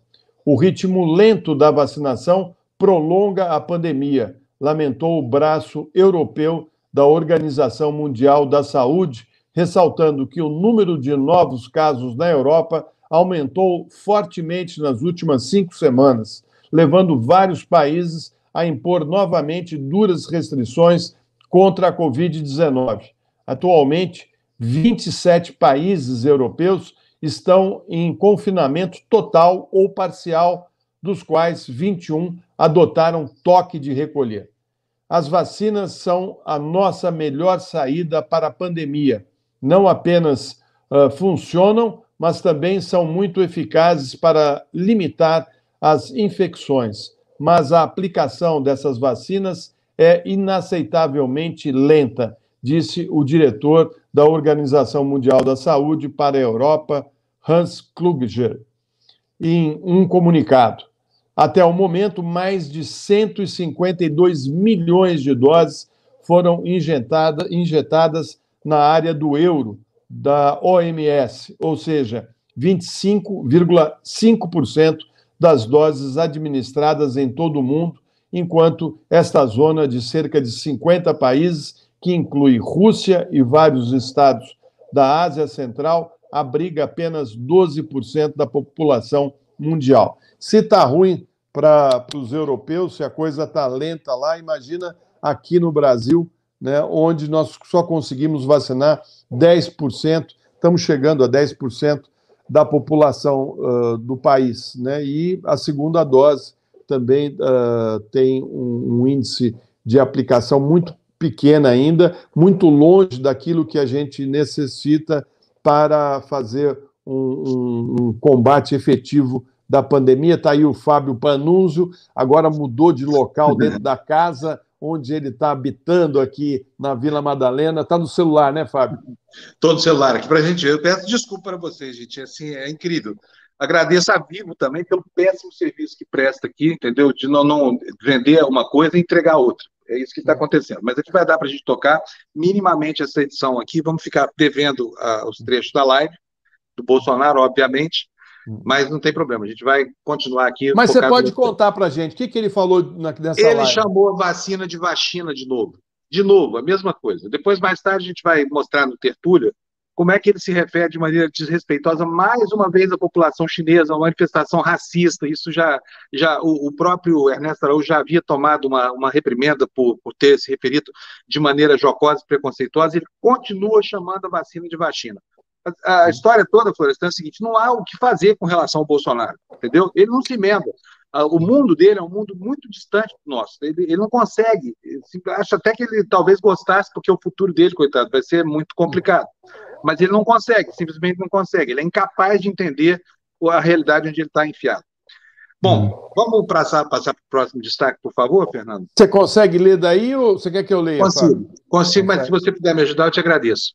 O ritmo lento da vacinação prolonga a pandemia, lamentou o braço europeu da Organização Mundial da Saúde, ressaltando que o número de novos casos na Europa aumentou fortemente nas últimas cinco semanas, levando vários países a impor novamente duras restrições contra a Covid-19. Atualmente, 27 países europeus estão em confinamento total ou parcial, dos quais 21 adotaram toque de recolher. As vacinas são a nossa melhor saída para a pandemia. Não apenas uh, funcionam, mas também são muito eficazes para limitar as infecções. Mas a aplicação dessas vacinas é inaceitavelmente lenta, disse o diretor da Organização Mundial da Saúde para a Europa, Hans Kluger, em um comunicado. Até o momento, mais de 152 milhões de doses foram injetada, injetadas na área do euro da OMS, ou seja, 25,5% das doses administradas em todo o mundo, enquanto esta zona de cerca de 50 países, que inclui Rússia e vários estados da Ásia Central, abriga apenas 12% da população mundial. Se está ruim para os europeus, se a coisa está lenta lá, imagina aqui no Brasil, né, onde nós só conseguimos vacinar 10%, estamos chegando a 10% da população uh, do país. Né, e a segunda dose também uh, tem um, um índice de aplicação muito pequena ainda, muito longe daquilo que a gente necessita para fazer um, um, um combate efetivo da pandemia. Está aí o Fábio Panunzio, agora mudou de local dentro da casa onde ele está habitando aqui na Vila Madalena. Está no celular, né, Fábio? Estou no celular aqui para a gente. Eu peço desculpa para vocês, gente. Assim, é incrível. Agradeço a Vivo também pelo péssimo serviço que presta aqui, entendeu? De não, não vender uma coisa e entregar outra. É isso que está acontecendo. Mas aqui vai dar para a gente tocar minimamente essa edição aqui. Vamos ficar devendo uh, os trechos da live, do Bolsonaro, obviamente. Mas não tem problema, a gente vai continuar aqui. Mas você pode no... contar para a gente o que, que ele falou nessa ele live? Ele chamou a vacina de vacina de novo. De novo, a mesma coisa. Depois, mais tarde, a gente vai mostrar no Tertúlia como é que ele se refere de maneira desrespeitosa mais uma vez à população chinesa, uma manifestação racista. Isso já, já o, o próprio Ernesto Araújo já havia tomado uma, uma reprimenda por, por ter se referido de maneira jocosa e preconceituosa. Ele continua chamando a vacina de vacina. A, a história toda, Florestan, é o seguinte: não há o que fazer com relação ao Bolsonaro, entendeu? Ele não se emenda. Ah, o mundo dele é um mundo muito distante do nosso. Ele, ele não consegue. Acho até que ele talvez gostasse, porque o futuro dele, coitado, vai ser muito complicado. Mas ele não consegue, simplesmente não consegue. Ele é incapaz de entender a realidade onde ele está enfiado. Bom, vamos passar, passar para o próximo destaque, por favor, Fernando? Você consegue ler daí ou você quer que eu leia? Consigo, consigo, mas se você puder me ajudar, eu te agradeço.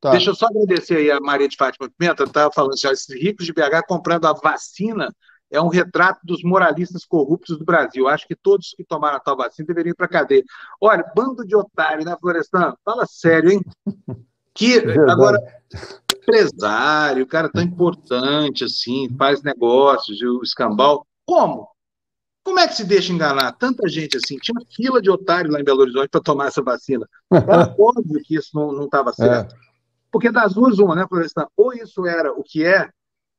Tá. Deixa eu só agradecer aí a Maria de Fátima Pimenta, estava falando assim, ó, esses ricos de BH comprando a vacina é um retrato dos moralistas corruptos do Brasil. Acho que todos que tomaram a tal vacina deveriam ir para a cadeia. Olha, bando de otário, né, Florestan? Fala sério, hein? Que, agora, empresário, cara tão importante assim, faz negócios, o escambau, como? Como é que se deixa enganar tanta gente assim? Tinha fila de otário lá em Belo Horizonte para tomar essa vacina. Era óbvio que isso não estava certo. É. Porque das duas, uma, né, Florestan? Ou isso era o que é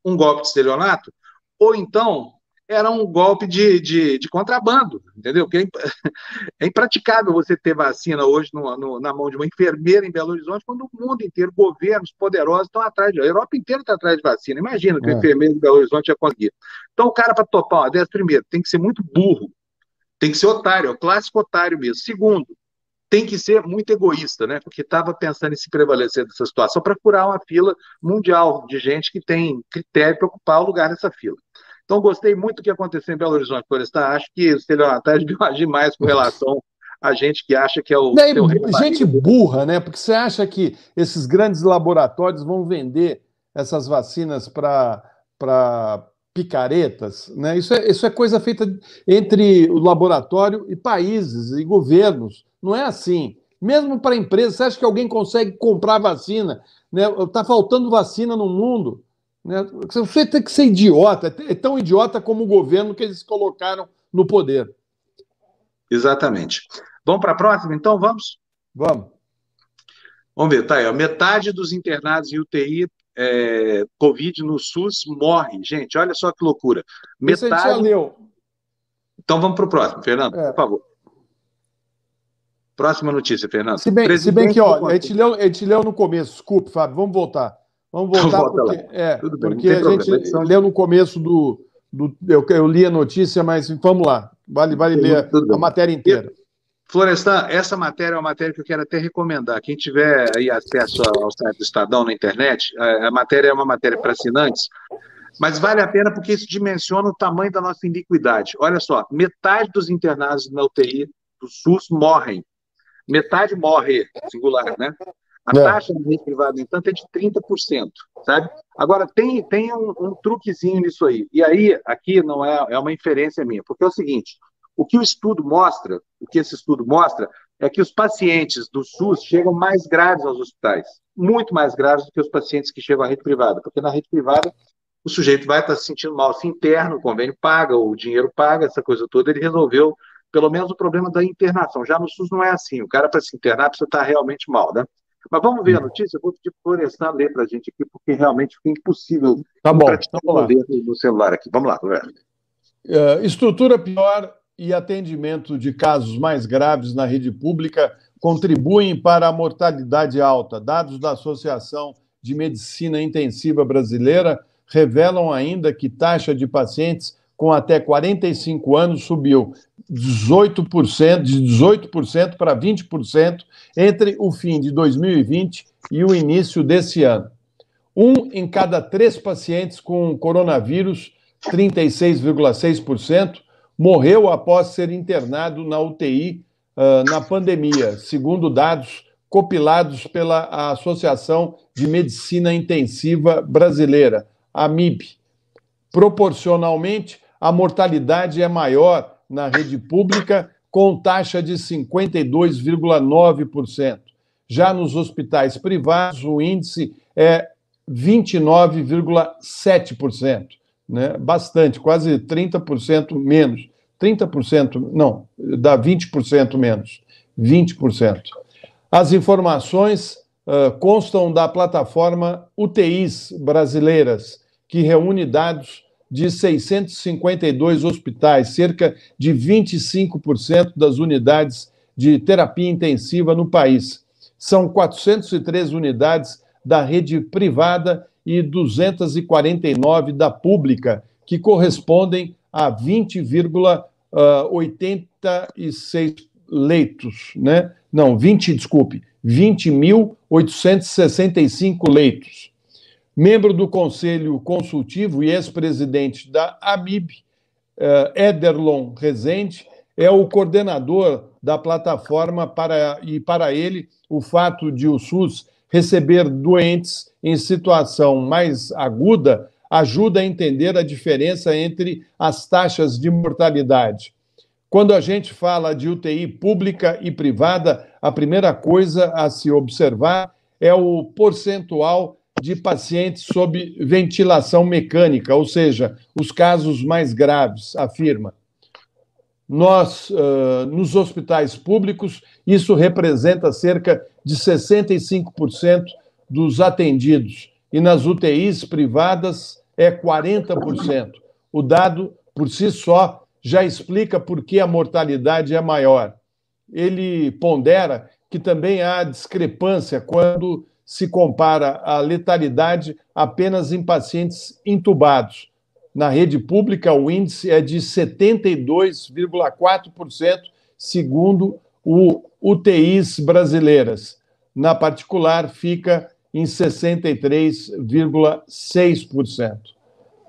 um golpe de estelionato, ou então era um golpe de, de, de contrabando, entendeu? Porque é, é impraticável você ter vacina hoje no, no, na mão de uma enfermeira em Belo Horizonte, quando o mundo inteiro, governos poderosos estão atrás, de, a Europa inteira está atrás de vacina. Imagina que é. o enfermeiro em Belo Horizonte ia conseguir. Então, o cara, para topar uma dessas, primeiro, tem que ser muito burro, tem que ser otário, é o clássico otário mesmo. Segundo, tem que ser muito egoísta, né? Porque estava pensando em se prevalecer dessa situação para curar uma fila mundial de gente que tem critério para ocupar o lugar nessa fila. Então, gostei muito do que aconteceu em Belo Horizonte, Florestan. Acho que o estelionatário devia agir mais com relação a gente que acha que é o. Daí, gente burra, né? Porque você acha que esses grandes laboratórios vão vender essas vacinas para picaretas, né? Isso é, isso é coisa feita entre o laboratório e países e governos. Não é assim. Mesmo para empresas, você acha que alguém consegue comprar vacina? Está né? Tá faltando vacina no mundo. Né? Você tem que ser idiota, é tão idiota como o governo que eles colocaram no poder. Exatamente. Vamos para a próxima, então? Vamos? Vamos. Vamos ver, tá aí. Ó. Metade dos internados em UTI é, Covid no SUS morre. Gente, olha só que loucura. Metade. Então vamos para o próximo, Fernando, é. por favor. Próxima notícia, Fernando. Se bem, se bem que, ó, a gente, leu, a gente leu no começo, desculpe, Fábio, vamos voltar. Vamos voltar porque, é, porque a gente problema. leu no começo do. do eu, eu, li a notícia, mas vamos lá. Vale, vale ler a matéria inteira. Florestan, essa matéria é uma matéria que eu quero até recomendar. Quem tiver aí acesso ao site do Estadão na internet, a, matéria é uma matéria para assinantes, mas vale a pena porque isso dimensiona o tamanho da nossa iniquidade. Olha só, metade dos internados na UTI do SUS morrem. Metade morre, singular, né? A é. taxa de rede privada, no entanto, é de 30%, sabe? Agora, tem, tem um, um, truquezinho nisso aí. E aí, aqui não é, é uma inferência minha, porque é o seguinte: o que o estudo mostra, o que esse estudo mostra, é que os pacientes do SUS chegam mais graves aos hospitais, muito mais graves do que os pacientes que chegam à rede privada, porque na rede privada o sujeito vai estar se sentindo mal se interno, o convênio paga, o dinheiro paga, essa coisa toda, ele resolveu pelo menos o problema da internação. Já no SUS não é assim, o cara para se internar precisa estar realmente mal, né? Mas vamos ver a notícia, eu vou pedir para o Florestan ler para a gente aqui, porque realmente fica impossível tá bom, vamos lá. no celular aqui. Vamos lá, Roberto. Uh, estrutura pior e atendimento de casos mais graves na rede pública contribuem para a mortalidade alta. Dados da Associação de Medicina Intensiva Brasileira revelam ainda que taxa de pacientes com até 45 anos subiu 18%, de 18% para 20% entre o fim de 2020 e o início desse ano. Um em cada três pacientes com coronavírus, 36,6%, morreu após ser internado na UTI uh, na pandemia, segundo dados compilados pela Associação de Medicina Intensiva Brasileira, a MIB. Proporcionalmente, a mortalidade é maior na rede pública, com taxa de 52,9%. Já nos hospitais privados, o índice é 29,7% né? bastante, quase 30% menos. 30%, não, dá 20% menos. 20%. As informações uh, constam da plataforma UTIs Brasileiras, que reúne dados de 652 hospitais, cerca de 25% das unidades de terapia intensiva no país. São 403 unidades da rede privada e 249 da pública, que correspondem a 20,86 leitos, né? Não, 20, desculpe, 20.865 leitos. Membro do Conselho Consultivo e ex-presidente da AMIB, uh, Ederlon Rezende, é o coordenador da plataforma para, e para ele o fato de o SUS receber doentes em situação mais aguda ajuda a entender a diferença entre as taxas de mortalidade. Quando a gente fala de UTI pública e privada, a primeira coisa a se observar é o percentual de pacientes sob ventilação mecânica, ou seja, os casos mais graves, afirma. Nós, uh, nos hospitais públicos, isso representa cerca de 65% dos atendidos, e nas UTIs privadas é 40%. O dado, por si só, já explica por que a mortalidade é maior. Ele pondera que também há discrepância quando se compara a letalidade apenas em pacientes intubados. Na rede pública, o índice é de 72,4%, segundo o UTIs brasileiras. Na particular, fica em 63,6%.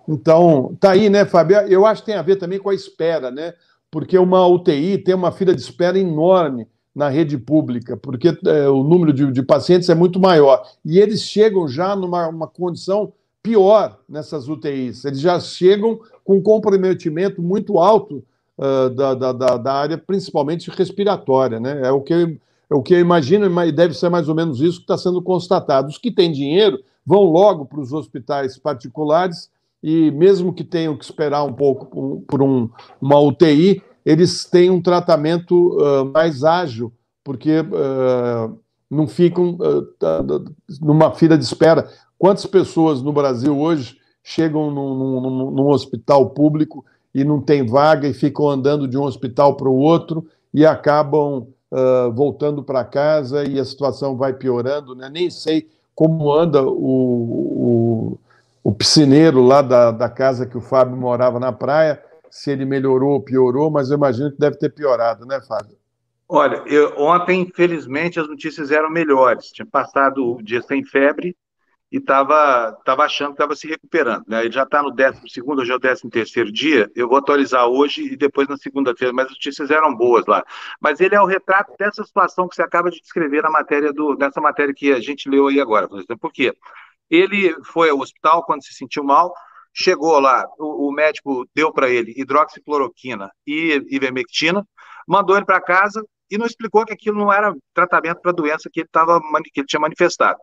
Então, tá aí, né, Fábio? Eu acho que tem a ver também com a espera, né? Porque uma UTI tem uma fila de espera enorme na rede pública, porque é, o número de, de, pacientes é muito maior. E eles chegam já numa condição pior nessas UTIs. Eles já chegam com um comprometimento muito alto uh, da, da, da, área, principalmente respiratória. Né? É, o que eu, é o que eu imagino, e deve ser mais ou menos isso que está sendo constatado. Os que têm dinheiro vão logo para os hospitais particulares e, mesmo que tenham que esperar um pouco por um, uma UTI, eles têm um tratamento uh, mais ágil, porque uh, não ficam uh, numa fila de espera. Quantas pessoas no Brasil hoje chegam num, num, num hospital público e não tem vaga e ficam andando de um hospital para o outro e acabam voltando para casa e a situação vai piorando? Né? Nem sei como anda o, o, o piscineiro lá da, da casa que o Fábio morava na praia se ele melhorou ou piorou, mas eu imagino que deve ter piorado, né, Fábio? Olha, eu, ontem, infelizmente, as notícias eram melhores. Tinha passado o dia sem febre e estava tava achando que estava se recuperando. Né? Ele já está no 12 segundo, hoje é o 13 terceiro dia. Eu vou atualizar hoje e depois na segunda-feira, mas as notícias eram boas lá. Mas ele é o retrato dessa situação que você acaba de descrever na matéria do, nessa matéria que a gente leu aí agora. Por quê? Ele foi ao hospital quando se sentiu mal, Chegou lá, o, o médico deu para ele hidroxicloroquina e ivermectina, mandou ele para casa e não explicou que aquilo não era tratamento para a doença que ele, tava, que ele tinha manifestado.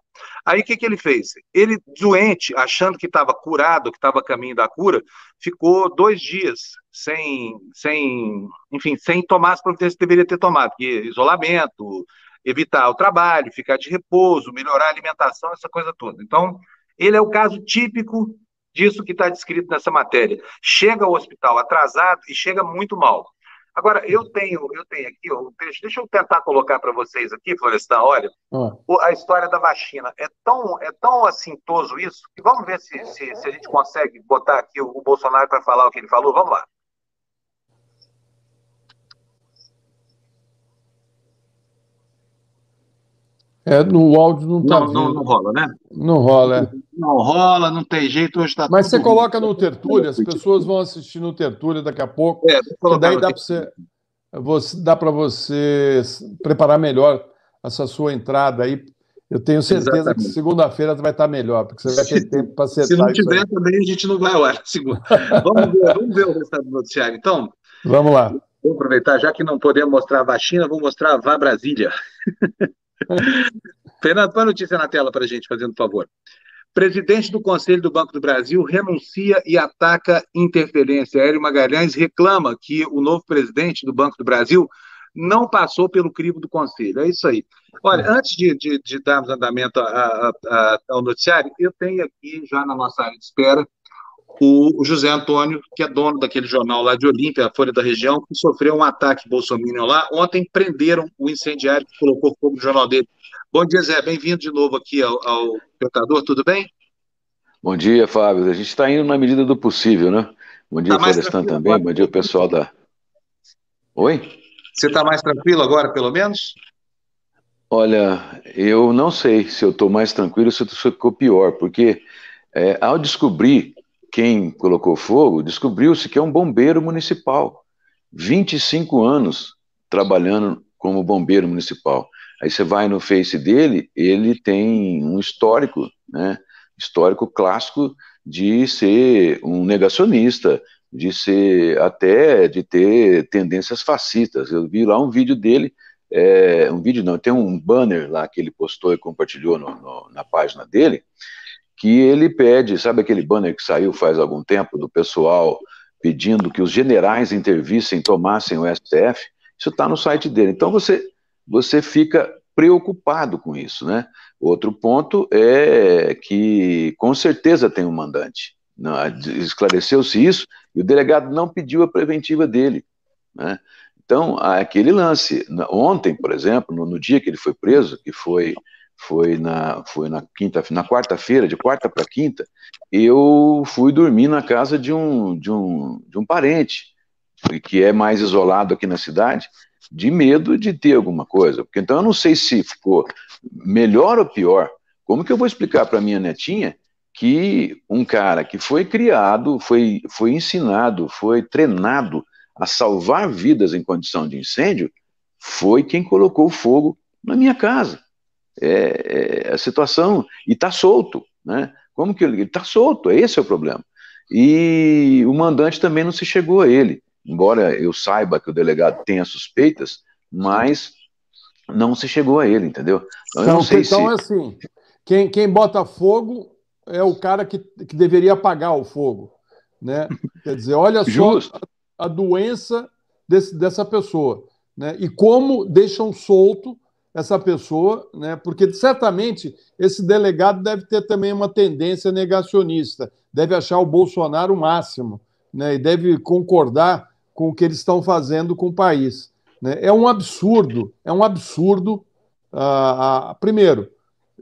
Aí o que, que ele fez? Ele, doente, achando que estava curado, que estava a caminho da cura, ficou dois dias sem, sem, enfim, sem tomar as providências que deveria ter tomado, que isolamento, evitar o trabalho, ficar de repouso, melhorar a alimentação, essa coisa toda. Então, ele é o caso típico disso que está descrito nessa matéria. Chega ao hospital atrasado e chega muito mal. Agora, eu tenho, eu tenho aqui ó, deixa eu tentar colocar para vocês aqui, Florestan, olha, ah. a história da vacina. É tão, é tão assintoso isso, que vamos ver se, se, se a gente consegue botar aqui o, o Bolsonaro para falar o que ele falou. Vamos lá. É, no áudio não está não, não, não, rola, né? Não rola, é. Não rola, não tem jeito, hoje está Mas você coloca no Tertúlia, as pessoas vão assistir no Tertúlia daqui a pouco. É, daí dá para você, você, dá para você preparar melhor essa sua entrada aí. Eu tenho certeza Exatamente. que segunda-feira vai estar melhor, porque você vai ter tempo para acertar. Se não tiver também, a gente não vai ao ar segunda. vamos, ver, vamos ver o resultado do noticiário, então? Vamos lá. Vou aproveitar, já que não podemos mostrar a vacina, vou mostrar a Vá Brasília. Fernando, põe a notícia na tela para a gente, fazendo favor. Presidente do Conselho do Banco do Brasil renuncia e ataca interferência. Hélio Magalhães reclama que o novo presidente do Banco do Brasil não passou pelo crivo do Conselho. É isso aí. Olha, antes de, de, de darmos andamento a, a, a, ao noticiário, eu tenho aqui, já na nossa área de espera, o José Antônio, que é dono daquele jornal lá de Olímpia, a Folha da Região, que sofreu um ataque bolsominion lá. Ontem prenderam o incendiário que colocou fogo no jornal dele. Bom dia, Zé. Bem-vindo de novo aqui ao, ao Espectador, tudo bem? Bom dia, Fábio. A gente está indo na medida do possível, né? Bom dia, tá Florestan também. Agora? Bom dia, pessoal da. Oi? Você está mais tranquilo agora, pelo menos? Olha, eu não sei se eu estou mais tranquilo ou se ficou pior, porque é, ao descobrir quem colocou fogo, descobriu-se que é um bombeiro municipal. 25 anos trabalhando como bombeiro municipal. Aí você vai no Face dele, ele tem um histórico, né? Histórico clássico de ser um negacionista, de ser até de ter tendências fascistas. Eu vi lá um vídeo dele é, um vídeo não, tem um banner lá que ele postou e compartilhou no, no, na página dele, que ele pede, sabe aquele banner que saiu faz algum tempo do pessoal pedindo que os generais intervissem, tomassem o STF? Isso está no site dele. Então você, você fica preocupado com isso, né? Outro ponto é que com certeza tem um mandante. Esclareceu-se isso e o delegado não pediu a preventiva dele, né? Então, aquele lance. Ontem, por exemplo, no, no dia que ele foi preso, que foi foi na, foi na quinta, na quarta-feira, de quarta para quinta, eu fui dormir na casa de um, de um, de um parente, que é mais isolado aqui na cidade, de medo de ter alguma coisa. Porque então eu não sei se ficou melhor ou pior. Como que eu vou explicar para minha netinha que um cara que foi criado, foi, foi ensinado, foi treinado a salvar vidas em condição de incêndio, foi quem colocou fogo na minha casa. É, é a situação, e está solto, né? Como que ele está solto? Esse é o problema. E o mandante também não se chegou a ele, embora eu saiba que o delegado tenha suspeitas, mas não se chegou a ele, entendeu? Então, então, então se... é assim: quem, quem bota fogo é o cara que, que deveria apagar o fogo. Né? Quer dizer, olha só a doença desse, dessa pessoa, né? E como deixam solto essa pessoa, né? Porque certamente esse delegado deve ter também uma tendência negacionista, deve achar o Bolsonaro o máximo, né? E deve concordar com o que eles estão fazendo com o país. Né? É um absurdo, é um absurdo. Ah, ah, primeiro,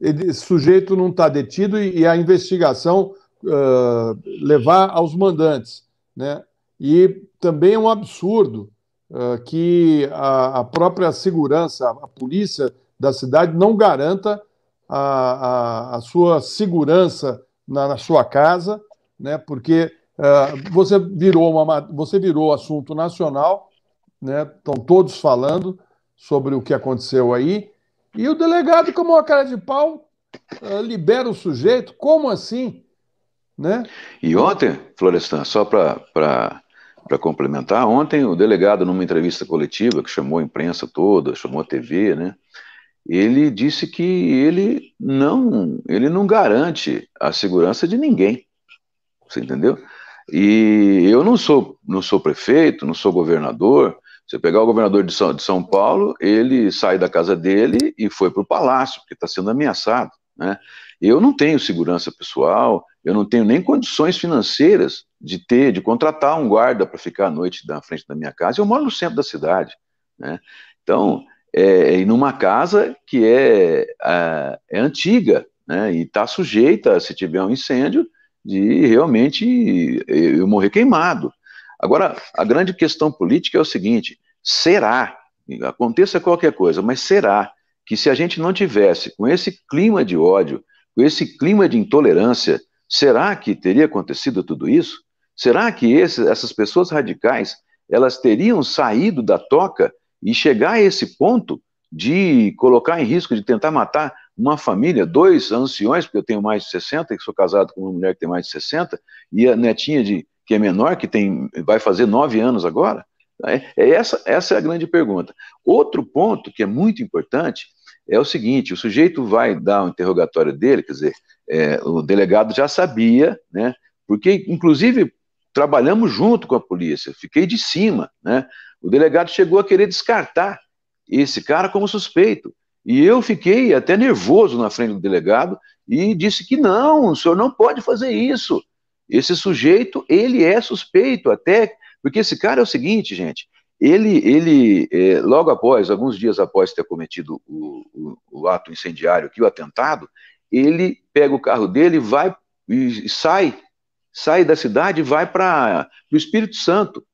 ele, esse sujeito não está detido e, e, a investigação ah, levar aos mandantes, né? E também é um absurdo que a, a, própria segurança, a polícia da cidade não garanta a, a, a sua segurança na, na, sua casa, né? Porque uh, você virou uma, você virou assunto nacional, né? Estão todos falando sobre o que aconteceu aí e o delegado, como uma cara de pau, uh, libera o sujeito. Como assim? Né? E ontem, Florestan, só para para complementar, ontem o delegado, numa entrevista coletiva, que chamou a imprensa toda, chamou a TV, né? Ele disse que ele não, ele não garante a segurança de ninguém. Você entendeu? E eu não sou, não sou prefeito, não sou governador. Você pegar o governador de São, de São Paulo, ele sai da casa dele e foi para o palácio, porque está sendo ameaçado. Né? Eu não tenho segurança pessoal, eu não tenho nem condições financeiras de ter, de contratar um guarda para ficar à noite na frente da minha casa. Eu moro no centro da cidade, né? Então, é, e numa casa que é, é, antiga, né? E está sujeita, se tiver um incêndio, de realmente eu morrer queimado. Agora, a grande questão política é o seguinte: será, aconteça qualquer coisa, mas será que se a gente não tivesse com esse clima de ódio, com esse clima de intolerância, Será que teria acontecido tudo isso? Será que esse, essas pessoas radicais elas teriam saído da toca e chegar a esse ponto de colocar em risco de tentar matar uma família, dois anciões, porque eu tenho mais de 60, que sou casado com uma mulher que tem mais de 60, e a netinha de que é menor, que tem vai fazer nove anos agora? É, é essa, essa é a grande pergunta. Outro ponto que é muito importante é o seguinte: o sujeito vai dar o um interrogatório dele, quer dizer, é, o delegado já sabia, né? Porque, inclusive, trabalhamos junto com a polícia, fiquei de cima, né? O delegado chegou a querer descartar esse cara como suspeito. E eu fiquei até nervoso na frente do delegado e disse que não, o senhor não pode fazer isso. Esse sujeito, ele é suspeito até, porque esse cara é o seguinte, gente, ele, ele é, logo após, alguns dias após ter cometido o, o, o ato incendiário aqui, o atentado, ele pega o carro dele, vai e sai, sai da cidade e vai para o Espírito Santo.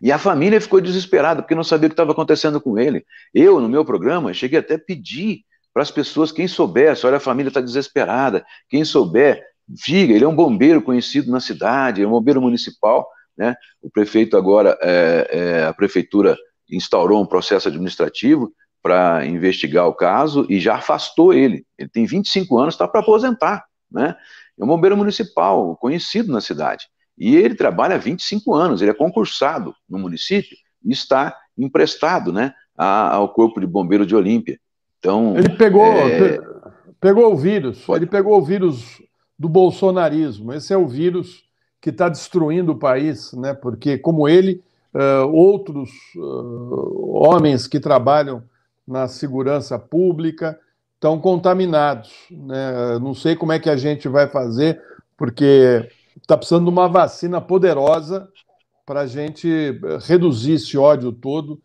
E a família ficou desesperada, porque não sabia o que estava acontecendo com ele. Eu, no meu programa, cheguei até a pedir para as pessoas, quem soubesse, olha, a família está desesperada, quem souber, diga, ele é um bombeiro conhecido na cidade, é um bombeiro municipal, né? O prefeito agora, é, é, a prefeitura instaurou um processo administrativo para investigar o caso e já afastou ele. Ele tem 25 anos, está para aposentar, né? É um bombeiro municipal, conhecido na cidade. E ele trabalha há 25 anos, ele é concursado no município e está emprestado, né, ao Corpo de Bombeiros de Olímpia. Então, ele pegou, é... pegou o vírus, ele pegou o vírus do bolsonarismo. Esse é o vírus que está destruindo o país, né? porque, como ele, uh, outros uh, homens que trabalham na segurança pública estão contaminados. Né? Não sei como é que a gente vai fazer, porque está precisando de uma vacina poderosa para a gente reduzir esse ódio todo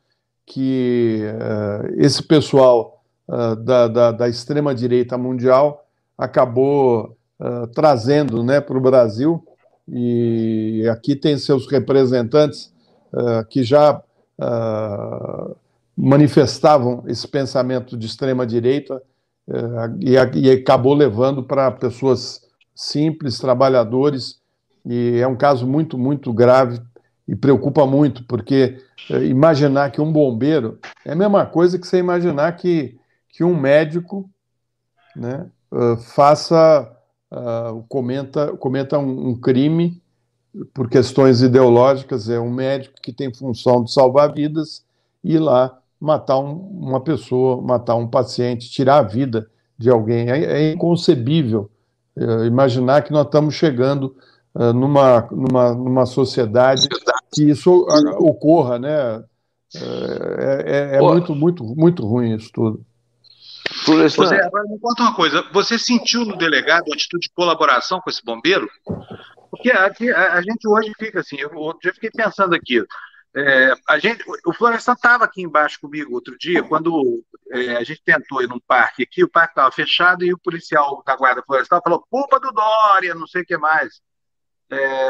que uh, esse pessoal da, da, da extrema-direita mundial acabou trazendo né, para o Brasil e aqui tem seus representantes uh, que já uh, manifestavam esse pensamento de extrema direita uh, e, e, acabou levando para pessoas simples, trabalhadores, e é um caso muito, muito grave e preocupa muito, porque imaginar que um bombeiro é a mesma coisa que você imaginar que, que um médico né, faça uh, comenta, cometa um, um, crime por questões ideológicas, é um médico que tem função de salvar vidas e lá matar um, uma pessoa, matar um paciente, tirar a vida de alguém. É, é inconcebível uh, imaginar que nós estamos chegando uh, numa, numa, numa sociedade que isso ocorra, né? É, é, é muito, muito, muito ruim isso tudo. José, agora me conta uma coisa. Você sentiu no delegado uma atitude de colaboração com esse bombeiro? Porque aqui, a, a gente hoje fica assim, eu outro dia fiquei pensando aqui. É, a gente, o Florestan estava aqui embaixo comigo outro dia, quando é, a gente tentou ir num parque aqui, o parque estava fechado e o policial da Guarda Florestal falou: culpa do Dória, não sei o que mais. É,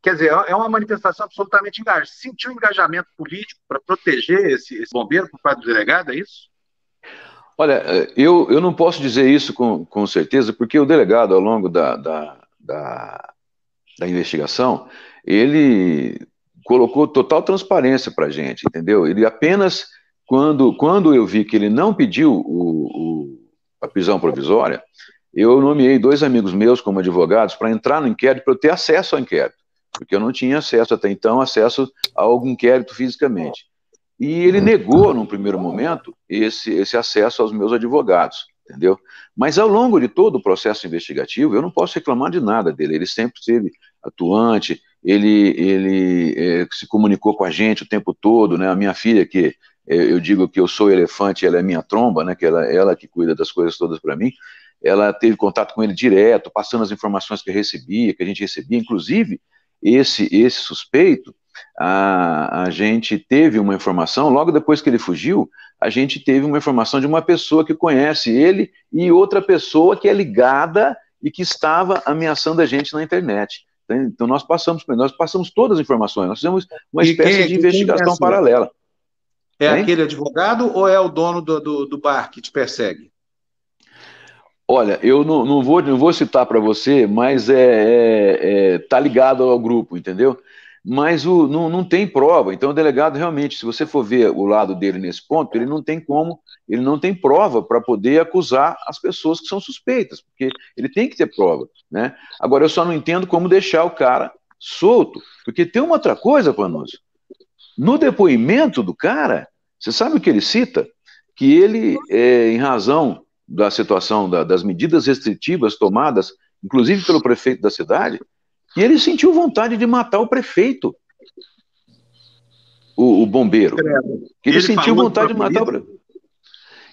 quer dizer, é uma manifestação absolutamente engajada. Sentiu engajamento político para proteger esse, esse bombeiro por parte do delegado, é isso? Olha, eu, eu não posso dizer isso com, com certeza, porque o delegado, ao longo da, da, da, da investigação, ele colocou total transparência para a gente, entendeu? Ele apenas, quando, quando eu vi que ele não pediu o, o, a prisão provisória, eu nomeei dois amigos meus como advogados para entrar no inquérito, para eu ter acesso ao inquérito, porque eu não tinha acesso até então, acesso a algum inquérito fisicamente. E ele negou, num primeiro momento, esse, esse acesso aos meus advogados, entendeu? Mas ao longo de todo o processo investigativo, eu não posso reclamar de nada dele. Ele sempre esteve atuante, ele, ele é, se comunicou com a gente o tempo todo, né? A minha filha, que é, eu digo que eu sou elefante, ela é minha tromba, né? Que ela, ela que cuida das coisas todas para mim. Ela teve contato com ele direto, passando as informações que recebia, que a gente recebia, inclusive esse esse suspeito a, a gente teve uma informação, logo depois que ele fugiu, a gente teve uma informação de uma pessoa que conhece ele e outra pessoa que é ligada e que estava ameaçando a gente na internet. Então nós passamos, nós passamos todas as informações, nós fizemos uma e espécie quem, de investigação é paralela. É hein? aquele advogado ou é o dono do, do, do bar que te persegue? Olha, eu não, não, vou, não vou citar para você, mas é, é, é, tá ligado ao grupo, entendeu? Mas o, não, não tem prova. Então, o delegado, realmente, se você for ver o lado dele nesse ponto, ele não tem como, ele não tem prova para poder acusar as pessoas que são suspeitas, porque ele tem que ter prova. Né? Agora, eu só não entendo como deixar o cara solto, porque tem uma outra coisa, Panúcio. No depoimento do cara, você sabe o que ele cita? Que ele, é, em razão da situação da, das medidas restritivas tomadas, inclusive pelo prefeito da cidade, e ele sentiu vontade de matar o prefeito, o, o bombeiro. Ele, ele sentiu vontade de matar o prefeito.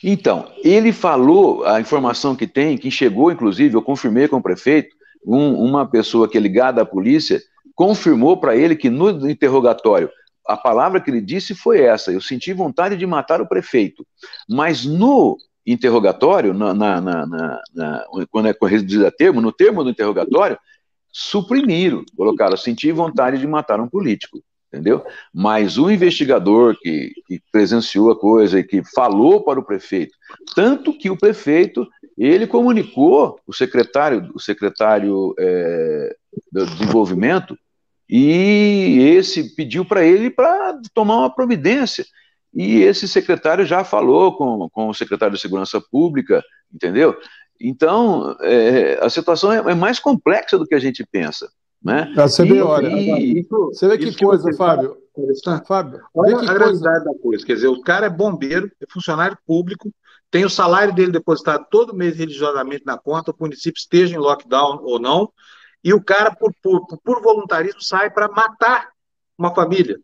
Então, ele falou a informação que tem, que chegou, inclusive, eu confirmei com o prefeito, um, uma pessoa que é ligada à polícia, confirmou para ele que no interrogatório a palavra que ele disse foi essa: eu senti vontade de matar o prefeito. Mas no interrogatório, na, na, na, quando é reduzido a termo, no termo do interrogatório, suprimiram, colocaram, senti vontade de matar um político, entendeu? Mas o investigador que, que, presenciou a coisa e que falou para o prefeito, tanto que o prefeito, ele comunicou o secretário, o secretário é, do desenvolvimento, e esse pediu para ele para tomar uma providência. E esse secretário já falou com, com o secretário de Segurança Pública, entendeu? Então, é, a situação é, é, mais complexa do que a gente pensa. Né? Ah, você, vê, e, olha, e, você vê que coisa, que Fábio. Fábio, olha a coisa... realidade da coisa. Quer dizer, o cara é bombeiro, é funcionário público, tem o salário dele depositado todo mês religiosamente na conta, o município esteja em lockdown ou não, e o cara, por, por, por voluntarismo, sai para matar uma família,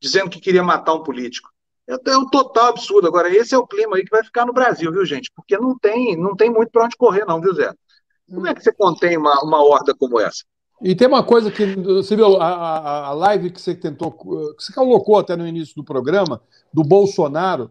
dizendo que queria matar um político. É, um total absurdo. Agora, esse é o clima aí que vai ficar no Brasil, viu, gente? Porque não tem, não tem muito para onde correr, não, viu, Zé? Como é que você contém uma, uma horda como essa? E tem uma coisa que você viu a, a, a live que você tentou, que você colocou até no início do programa, do Bolsonaro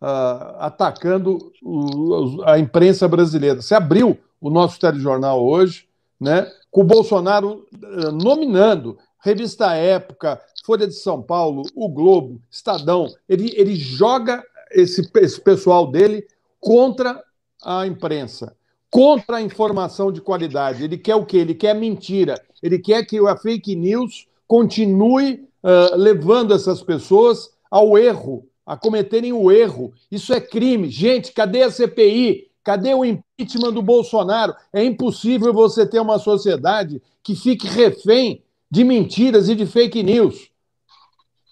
uh, atacando o, a imprensa brasileira. Você abriu o nosso telejornal hoje, né, com o Bolsonaro uh, nominando Revista Época, Folha de São Paulo, O Globo, Estadão. Ele, ele joga esse, esse pessoal dele contra a imprensa contra a informação de qualidade. Ele quer o quê? Ele quer mentira. Ele quer que a fake news continue uh, levando essas pessoas ao erro, a cometerem o erro. Isso é crime. Gente, cadê a CPI? Cadê o impeachment do Bolsonaro? É impossível você ter uma sociedade que fique refém de mentiras e de fake news.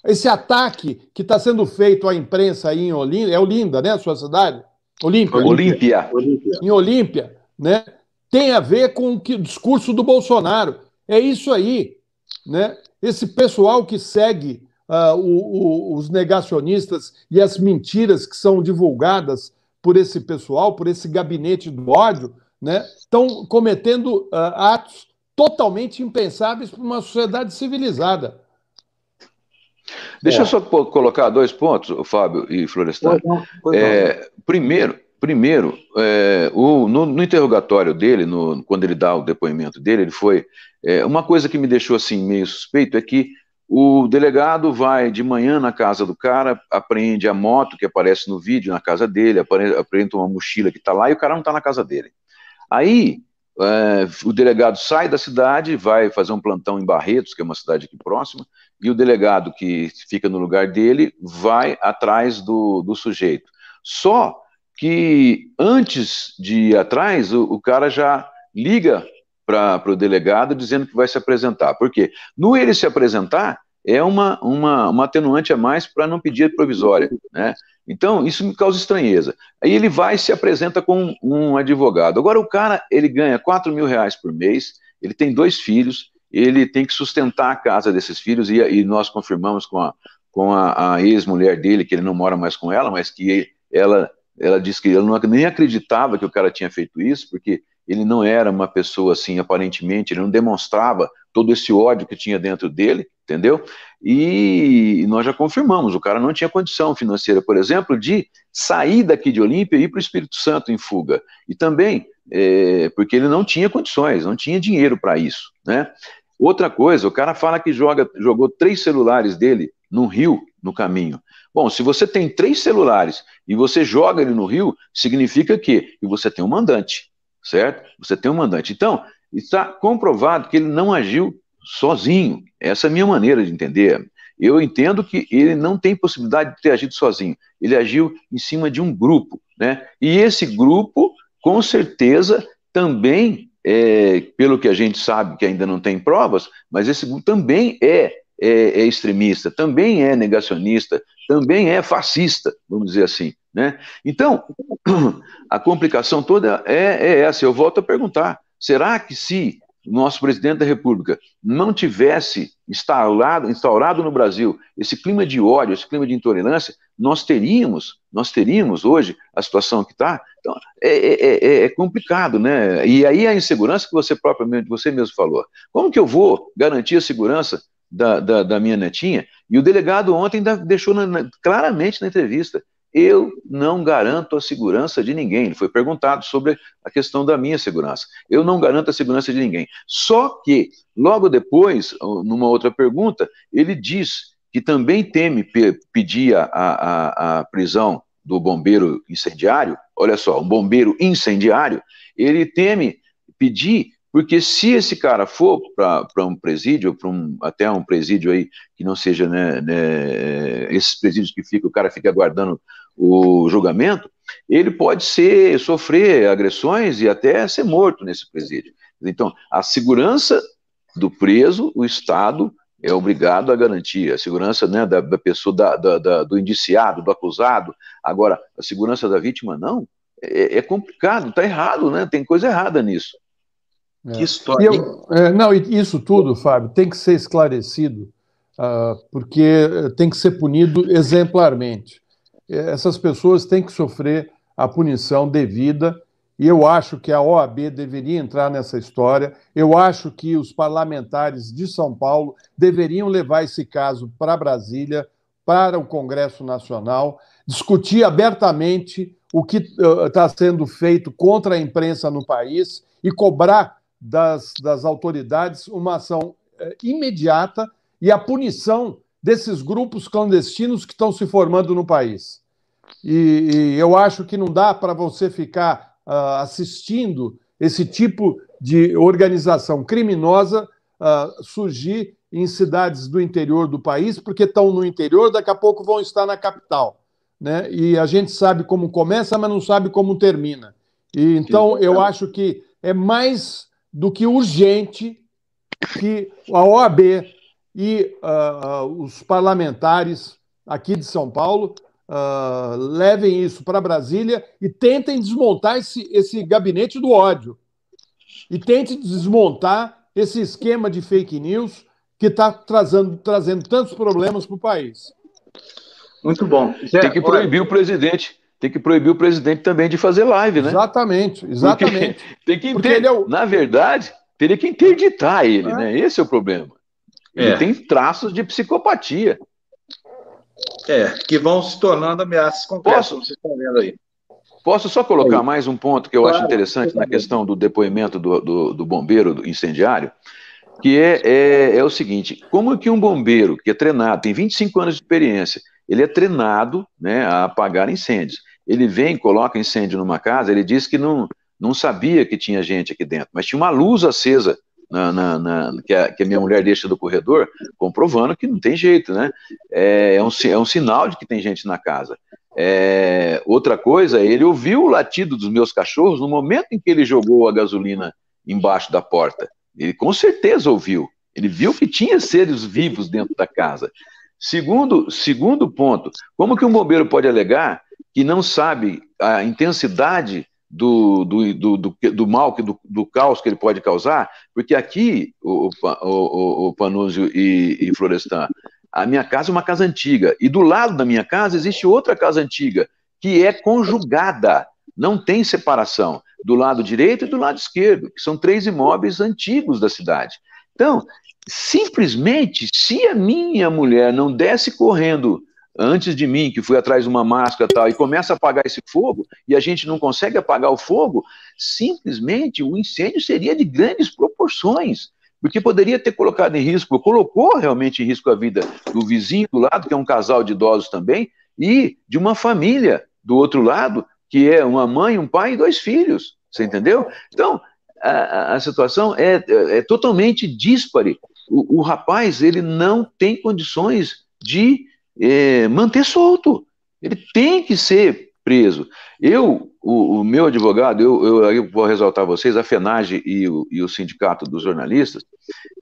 Esse ataque que está sendo feito à imprensa aí em Olinda, é Olinda, né, a sua cidade? Olímpia. Olímpia. Em Olímpia, né? Tem a ver com o, que, o discurso do Bolsonaro. É isso aí, né? Esse pessoal que segue uh, o, o, os negacionistas e as mentiras que são divulgadas por esse pessoal, por esse gabinete do ódio, né? Estão cometendo uh, atos totalmente impensáveis para uma sociedade civilizada. Deixa é. eu só colocar dois pontos, Fábio e Florestan. É, primeiro, primeiro é, o, no, no, interrogatório dele, no, quando ele dá o depoimento dele, ele foi. É, uma coisa que me deixou assim meio suspeito é que o delegado vai de manhã na casa do cara, apreende a moto que aparece no vídeo na casa dele, apreende uma mochila que está lá e o cara não está na casa dele. Aí é, o delegado sai da cidade, vai fazer um plantão em Barretos, que é uma cidade aqui próxima, e o delegado que fica no lugar dele vai atrás do, do sujeito. Só que antes de ir atrás, o, o cara já liga para o delegado dizendo que vai se apresentar. Por quê? No ele se apresentar, é uma, uma, uma atenuante a mais para não pedir provisória. Né? Então, isso me causa estranheza. Aí ele vai e se apresenta com um advogado. Agora, o cara, ele ganha 4 mil reais por mês, ele tem dois filhos, ele tem que sustentar a casa desses filhos, e, e nós confirmamos com a, com a, a ex-mulher dele, que ele não mora mais com ela, mas que ela, ela disse que ela não, nem acreditava que o cara tinha feito isso, porque ele não era uma pessoa assim, aparentemente, ele não demonstrava todo esse ódio que tinha dentro dele, entendeu? E nós já confirmamos, o cara não tinha condição financeira, por exemplo, de sair daqui de Olímpia e ir para o Espírito Santo em fuga. E também é, porque ele não tinha condições, não tinha dinheiro para isso, né? Outra coisa, o cara fala que joga, jogou três celulares dele no rio, no caminho. Bom, se você tem três celulares e você joga ele no rio, significa que e você tem um mandante, certo? Você tem um mandante. Então, está comprovado que ele não agiu sozinho. Essa é a minha maneira de entender. Eu entendo que ele não tem possibilidade de ter agido sozinho. Ele agiu em cima de um grupo, né? E esse grupo, com certeza, também, é, pelo que a gente sabe, que ainda não tem provas, mas esse grupo também é, é, é extremista, também é negacionista, também é fascista, vamos dizer assim, né? Então, a complicação toda é, é essa. Eu volto a perguntar: será que se nosso presidente da República não tivesse instaurado, instaurado no Brasil esse clima de ódio, esse clima de intolerância, nós teríamos, nós teríamos hoje a situação que está. Então, é, é, é, é, complicado, né? E aí a insegurança que você propriamente, você mesmo falou. Como que eu vou garantir a segurança da, da, da minha netinha? E o delegado ontem deixou na, claramente na entrevista eu não garanto a segurança de ninguém. Ele foi perguntado sobre a questão da minha segurança. Eu não garanto a segurança de ninguém. Só que, logo depois, numa outra pergunta, ele diz que também teme pedir a, a, a prisão do bombeiro incendiário. Olha só, um bombeiro incendiário, ele teme pedir porque se esse cara for para um presídio, um, até um presídio aí que não seja né, né, esses presídios que fica, o cara fica aguardando o julgamento, ele pode ser sofrer agressões e até ser morto nesse presídio. Então, a segurança do preso, o Estado é obrigado a garantir a segurança né, da, da pessoa, da, da, do indiciado, do acusado. Agora, a segurança da vítima, não. É, é complicado, está errado, né? Tem coisa errada nisso. É. Que história. Eu, é, não, isso tudo, Fábio, tem que ser esclarecido, uh, porque tem que ser punido exemplarmente. Essas pessoas têm que sofrer a punição devida e eu acho que a OAB deveria entrar nessa história. Eu acho que os parlamentares de São Paulo deveriam levar esse caso para Brasília, para o Congresso Nacional, discutir abertamente o que está uh, sendo feito contra a imprensa no país e cobrar das, das autoridades uma ação uh, imediata e a punição desses grupos clandestinos que estão se formando no país. E, e eu acho que não dá para você ficar uh, assistindo esse tipo de organização criminosa uh, surgir em cidades do interior do país, porque estão no interior, daqui a pouco vão estar na capital. Né? E a gente sabe como começa, mas não sabe como termina. E, então, eu acho que é mais do que urgente que a OAB e uh, os parlamentares aqui de São Paulo uh, levem isso para Brasília e tentem desmontar esse, esse gabinete do ódio. E tentem desmontar esse esquema de fake news que está trazendo, trazendo tantos problemas para o país. Muito bom. Zé, tem que proibir olha... o presidente. Tem que proibir o presidente também de fazer live, né? Exatamente, exatamente. Porque tem que inter... é o... Na verdade, teria que interditar ele, é. né? Esse é o problema. Ele é. tem traços de psicopatia. É, que vão se tornando ameaças concretas, Posso? vocês estão vendo aí. Posso só colocar aí. mais um ponto que eu claro, acho interessante na questão do depoimento do, do, do bombeiro do incendiário, que é, é, é, o seguinte: como que um bombeiro que é treinado, tem 25 anos de experiência, ele é treinado né, a apagar incêndios. Ele vem, coloca incêndio numa casa, ele diz que não, não sabia que tinha gente aqui dentro, mas tinha uma luz acesa na, na, na, que, a, que, a, minha mulher deixa do corredor, comprovando que não tem jeito, né? É, é, um, é um sinal de que tem gente na casa. É, outra coisa, ele ouviu o latido dos meus cachorros no momento em que ele jogou a gasolina embaixo da porta. Ele com certeza ouviu. Ele viu que tinha seres vivos dentro da casa. Segundo, segundo ponto, como que um bombeiro pode alegar que não sabe a intensidade do, do, do, do, do mal, do, do caos que ele pode causar, porque aqui, o, o, o Panúzio e, e Florestan, a minha casa é uma casa antiga, e do lado da minha casa existe outra casa antiga, que é conjugada, não tem separação, do lado direito e do lado esquerdo, que são três imóveis antigos da cidade. Então, simplesmente, se a minha mulher não desce correndo antes de mim, que fui atrás de uma máscara tal, e começa a apagar esse fogo, e a gente não consegue apagar o fogo, simplesmente o incêndio seria de grandes proporções, porque poderia ter colocado em risco, colocou realmente em risco a vida do vizinho do lado, que é um casal de idosos também, e de uma família do outro lado, que é uma mãe, um pai e dois filhos, você entendeu? Então, a, a situação é, é, é totalmente díspare. O, o rapaz, ele não tem condições de é, manter solto. Ele tem que ser preso. Eu, o, o meu advogado, eu, eu, eu, vou ressaltar vocês, a FENAGE e o, e o Sindicato dos Jornalistas,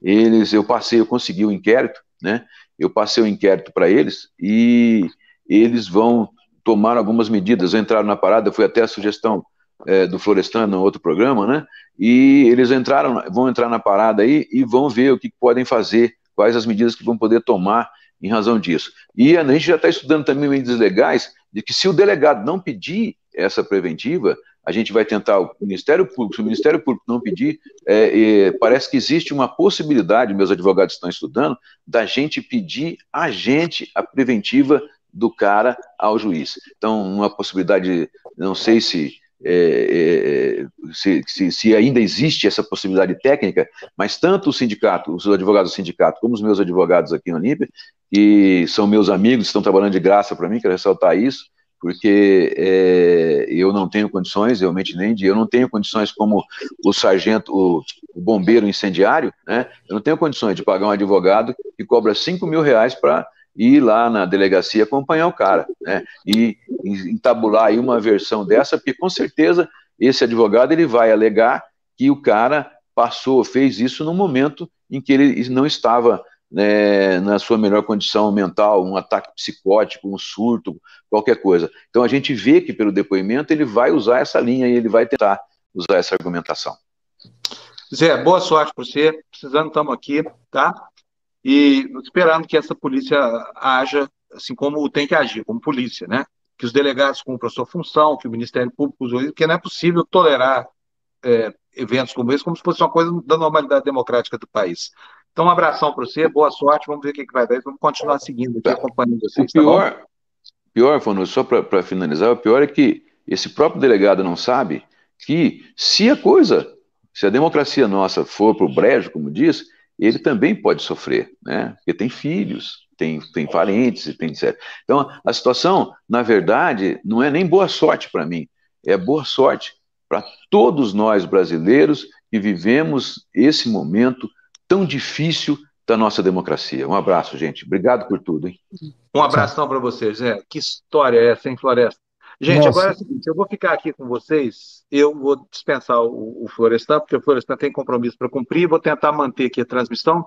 eles, eu passei, eu consegui o um inquérito, né? Eu passei o um inquérito para eles e eles vão tomar algumas medidas. Entraram na parada, foi até a sugestão é, do Florestan no outro programa, né? E eles entraram, vão entrar na parada aí e vão ver o que podem fazer, quais as medidas que vão poder tomar em razão disso. E a gente já está estudando também medidas legais de que se o delegado não pedir essa preventiva, a gente vai tentar o Ministério Público, se o Ministério Público não pedir, é, é, parece que existe uma possibilidade, meus advogados estão estudando, da gente pedir a gente a preventiva do cara ao juiz. Então, uma possibilidade, não sei se é, é, se, se, se, ainda existe essa possibilidade técnica, mas tanto o sindicato, os advogados do sindicato, como os meus advogados aqui no Olímpia, que são meus amigos, estão trabalhando de graça para mim, quero ressaltar isso, porque é, eu não tenho condições, realmente nem de, eu não tenho condições como o sargento, o, o, bombeiro incendiário, né? Eu não tenho condições de pagar um advogado que cobra 5 mil reais para ir lá na delegacia acompanhar o cara, né? E entabular aí uma versão dessa, porque com certeza esse advogado ele vai alegar que o cara passou, fez isso no momento em que ele não estava né, na sua melhor condição mental, um ataque psicótico, um surto, qualquer coisa. Então a gente vê que pelo depoimento ele vai usar essa linha e ele vai tentar usar essa argumentação. Zé, boa sorte para você. Precisando, estamos aqui, tá? E esperando que essa polícia haja assim como tem que agir, como polícia, né? Que os delegados cumpram a sua função, que o Ministério Público usou isso, porque não é possível tolerar é, eventos como esse como se fosse uma coisa da normalidade democrática do país. Então, um abração para você, boa sorte, vamos ver o que, que vai dar, vamos continuar seguindo aqui, acompanhando vocês. O pior, tá pior Fano, só para finalizar, o pior é que esse próprio delegado não sabe que se a coisa, se a democracia nossa for para o brejo, como diz, ele também pode sofrer, né? Porque tem filhos, tem, tem parentes, tem etc. Então, a situação, na verdade, não é nem boa sorte para mim, é boa sorte para todos nós brasileiros que vivemos esse momento tão difícil da nossa democracia. Um abraço, gente. Obrigado por tudo, hein? Um abração para vocês, Zé. Que história é essa, hein, Floresta? Gente, Nossa. agora é o seguinte, eu vou ficar aqui com vocês, eu vou dispensar o, o Florestan, porque o Florestan tem compromisso para cumprir, vou tentar manter aqui a transmissão.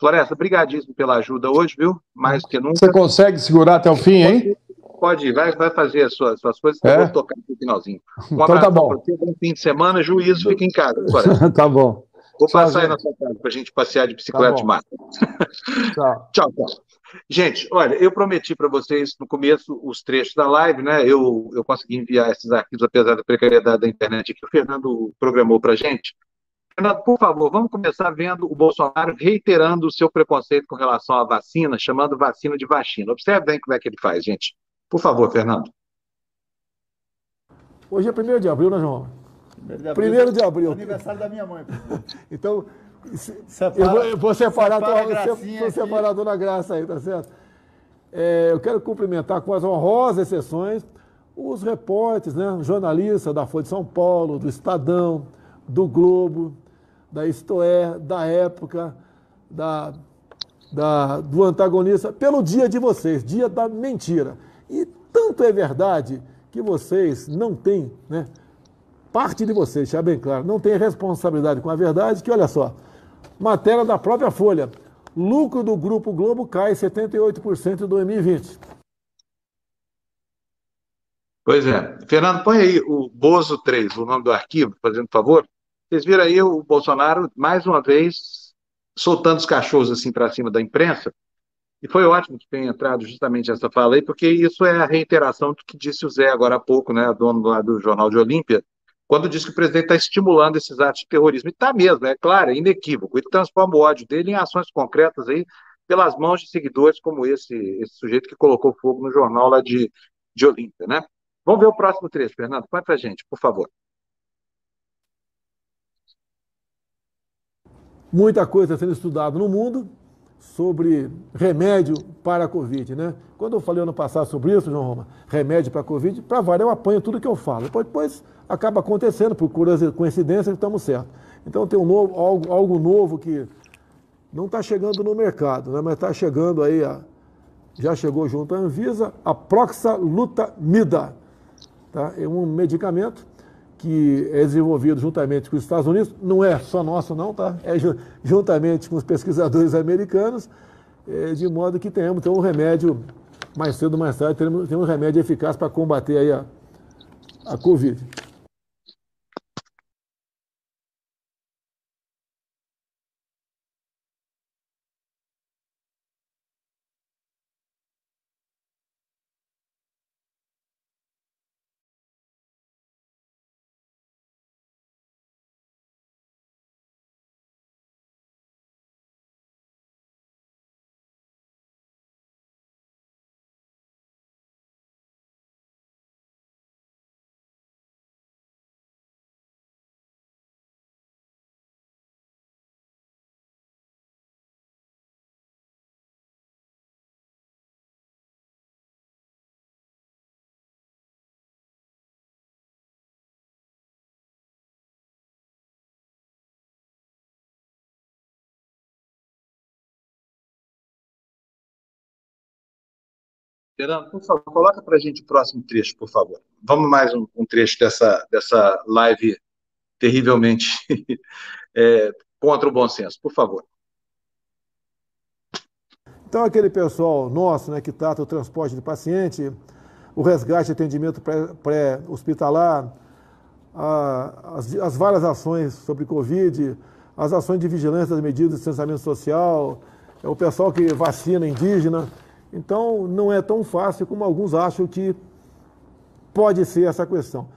Floresta, brigadíssimo pela ajuda hoje, viu? Mais do que nunca. Você consegue segurar até o fim, hein? Pode ir, vai, vai fazer as suas, suas coisas, é? eu vou tocar no finalzinho. Um então tá bom. Você, bom fim de semana, juízo, fica em casa. tá bom. Vou tchau, passar gente. aí na sua casa para a gente passear de bicicleta tá de mata. Tchau. tchau, tchau. Gente, olha, eu prometi para vocês no começo os trechos da live, né? Eu, eu consegui enviar esses arquivos, apesar da precariedade da internet que o Fernando programou para a gente. Fernando, por favor, vamos começar vendo o Bolsonaro reiterando o seu preconceito com relação à vacina, chamando vacina de vacina. Observe bem como é que ele faz, gente. Por favor, Fernando. Hoje é 1 de abril, né, João? 1 de abril. Aniversário da minha mãe. então, Separa, eu, vou, eu vou separar, separa vou separar a dona Graça aí, tá certo? É, eu quero cumprimentar com as honrosas exceções os repórteres, né, jornalistas da Folha de São Paulo, do Estadão, do Globo, da Istoé, da Época, da, da, do antagonista, pelo dia de vocês, dia da mentira. E tanto é verdade que vocês não têm, né, parte de vocês, já bem claro, não tem responsabilidade com a verdade, que olha só, Matéria da própria Folha. Lucro do Grupo Globo cai 78% em 2020. Pois é. Fernando, põe aí o Bozo 3, o nome do arquivo, fazendo favor. Vocês viram aí o Bolsonaro, mais uma vez, soltando os cachorros assim para cima da imprensa. E foi ótimo que tenha entrado justamente essa fala aí, porque isso é a reiteração do que disse o Zé agora há pouco, né, dono lá do Jornal de Olímpia, quando diz que o presidente está estimulando esses atos de terrorismo. E está mesmo, é claro, é inequívoco. Ele transforma o ódio dele em ações concretas aí, pelas mãos de seguidores como esse, esse sujeito que colocou fogo no jornal lá de, de né? Vamos ver o próximo trecho, Fernando. Põe para a gente, por favor. Muita coisa sendo estudada no mundo sobre remédio para a Covid, né? Quando eu falei ano passado sobre isso, João Roma, remédio para a Covid, para variar eu apanho tudo que eu falo. Depois, depois acaba acontecendo, por coincidência, estamos certos. Então tem um novo, algo, algo novo que não está chegando no mercado, né? mas está chegando aí, a, já chegou junto à Anvisa, a proxalutamida. Tá? É um medicamento que é desenvolvido juntamente com os Estados Unidos, não é só nosso não, tá? É juntamente com os pesquisadores americanos, é, de modo que tenhamos então, um remédio, mais cedo ou mais tarde, teremos, um remédio eficaz para combater aí a, a Covid. Fernando, por favor, coloca para a gente o próximo trecho, por favor. Vamos mais um, um trecho dessa, dessa live terrivelmente é, contra o bom senso, por favor. Então, aquele pessoal nosso né, que trata o transporte de paciente, o resgate e atendimento pré-hospitalar, as, as, várias ações sobre Covid, as ações de vigilância das medidas de distanciamento social, é o pessoal que vacina indígena. Então, não é tão fácil como alguns acham que pode ser essa questão.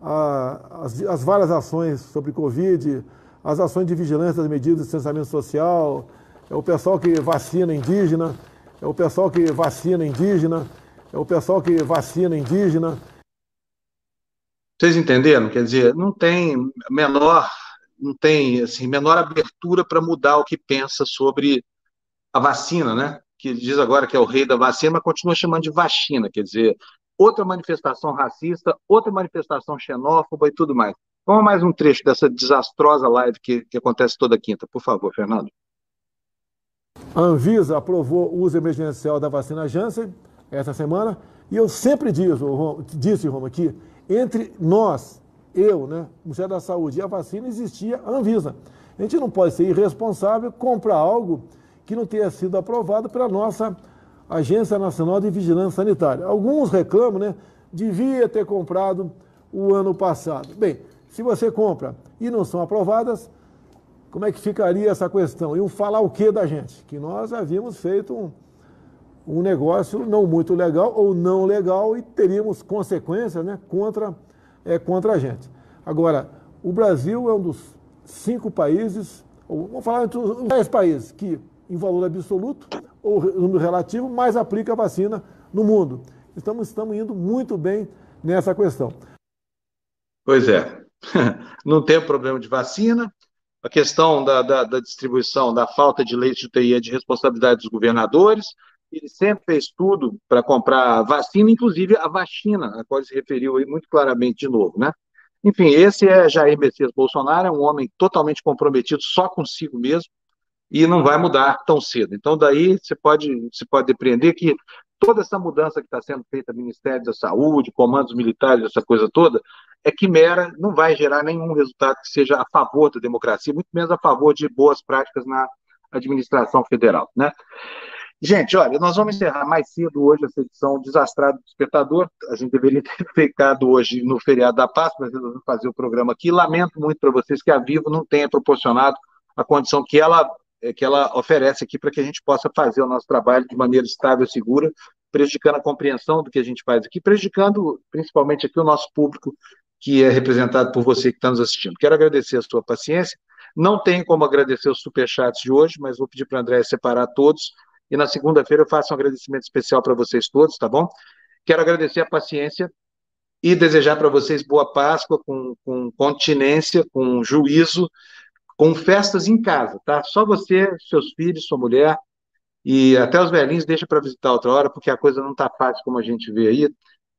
As, as várias ações sobre Covid, as ações de vigilância das medidas de distanciamento social, é o pessoal que vacina indígena, é o pessoal que vacina indígena, é o pessoal que vacina indígena. Vocês entenderam? Quer dizer, não tem menor, não tem assim, menor abertura para mudar o que pensa sobre a vacina, né? que diz agora que é o rei da vacina, mas continua chamando de vacina, quer dizer, outra manifestação racista, outra manifestação xenófoba e tudo mais. Vamos a mais um trecho dessa desastrosa live que, que acontece toda quinta, por favor, Fernando. A Anvisa aprovou o uso emergencial da vacina Janssen essa semana, e eu sempre digo, disse, Roma, que entre nós, eu, né, Ministério da Saúde e a vacina, existia a Anvisa. A gente não pode ser irresponsável, comprar algo que não tenha sido aprovado pela nossa Agência Nacional de Vigilância Sanitária. Alguns reclamam, né? Devia ter comprado o ano passado. Bem, se você compra e não são aprovadas, como é que ficaria essa questão? Iam falar o que da gente? Que nós havíamos feito um, um negócio não muito legal ou não legal e teríamos consequências né, contra, é, contra a gente. Agora, o Brasil é um dos cinco países, ou vamos falar entre os dez países que em valor absoluto ou número relativo, mais aplica a vacina no mundo. Estamos, estamos indo muito bem nessa questão. Pois é. Não tem problema de vacina. A questão da, da, da distribuição, da falta de leite de UTI é de responsabilidade dos governadores. Ele sempre fez tudo para comprar vacina, inclusive a vacina, a qual ele se referiu aí muito claramente de novo, né? Enfim, esse é Jair Messias Bolsonaro, é um homem totalmente comprometido só consigo mesmo, e não vai mudar tão cedo. Então, daí você pode, você pode depreender que toda essa mudança que está sendo feita no Ministério da Saúde, comandos militares, essa coisa toda, é quimera, não vai gerar nenhum resultado que seja a favor da democracia, muito menos a favor de boas práticas na administração federal, né? Gente, olha, nós vamos encerrar mais cedo hoje essa edição desastrada do espectador. A gente deveria ter feito hoje no feriado da Páscoa, mas resolvemos fazer o programa aqui. Lamento muito para vocês que a Vivo não tenha proporcionado a condição que ela é, que ela oferece aqui para que a gente possa fazer o nosso trabalho de maneira estável e segura, prejudicando a compreensão do que a gente faz aqui, prejudicando principalmente aqui o nosso público, que é representado por você que está nos assistindo. Quero agradecer a sua paciência. Não tenho como agradecer os superchats de hoje, mas vou pedir para o André separar todos. E na segunda-feira eu faço um agradecimento especial para vocês todos, tá bom? Quero agradecer a paciência e desejar para vocês boa Páscoa, com, com continência, com juízo, com festas em casa, tá? Só você, seus filhos, sua mulher e até os velhinhos deixa para visitar outra hora, porque a coisa não está fácil como a gente vê aí.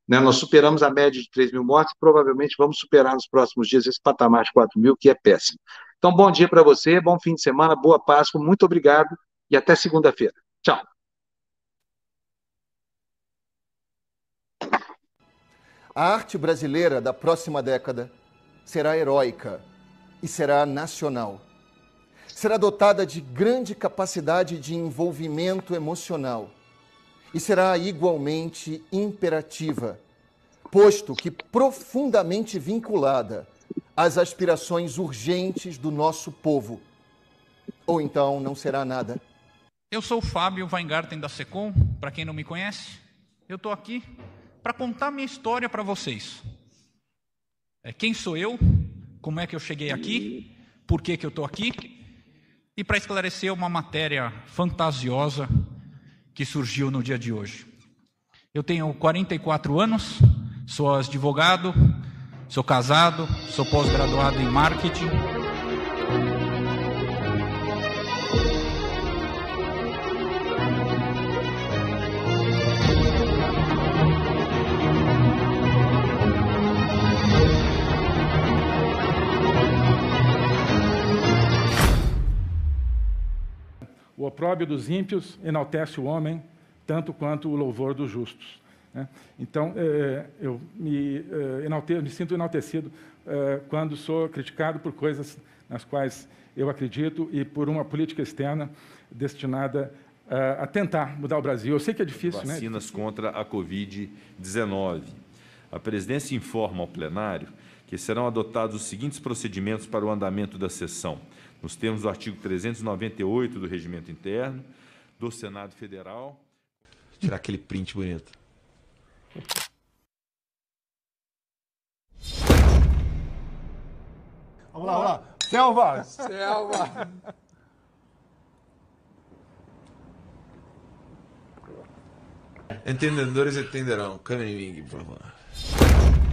Né? Nós superamos a média de 3 mil mortes provavelmente vamos superar nos próximos dias esse patamar de 4 mil, que é péssimo. Então, bom dia para você, bom fim de semana, boa Páscoa, muito obrigado e até segunda-feira. Tchau. A arte brasileira da próxima década será heróica e será nacional. Será dotada de grande capacidade de envolvimento emocional e será igualmente imperativa, posto que profundamente vinculada às aspirações urgentes do nosso povo. Ou então não será nada. Eu sou o Fábio Weingarten da Secom, para quem não me conhece. Eu estou aqui para contar minha história para vocês. É, quem sou eu? como é que eu cheguei aqui, por que, que eu estou aqui, e para esclarecer uma matéria fantasiosa que surgiu no dia de hoje. Eu tenho 44 anos, sou advogado, sou casado, sou pós-graduado em marketing. O opróbio dos ímpios enaltece o homem, tanto quanto o louvor dos justos. Né? Então, é, eu me, é, enalte, me, sinto enaltecido é, quando sou criticado por coisas nas quais eu acredito, e por uma política externa destinada a tentar mudar o Brasil. Eu sei que é difícil, Vacinas né? Vacinas contra a Covid-19. A presidência informa ao plenário que serão adotados os seguintes procedimentos para o andamento da sessão, nos termos do artigo 398 do Regimento Interno do Senado Federal. Vou tirar aquele print bonito. Vamos lá, vamos lá. Selva! Selva! Entendedores entenderão. Câmera em por favor.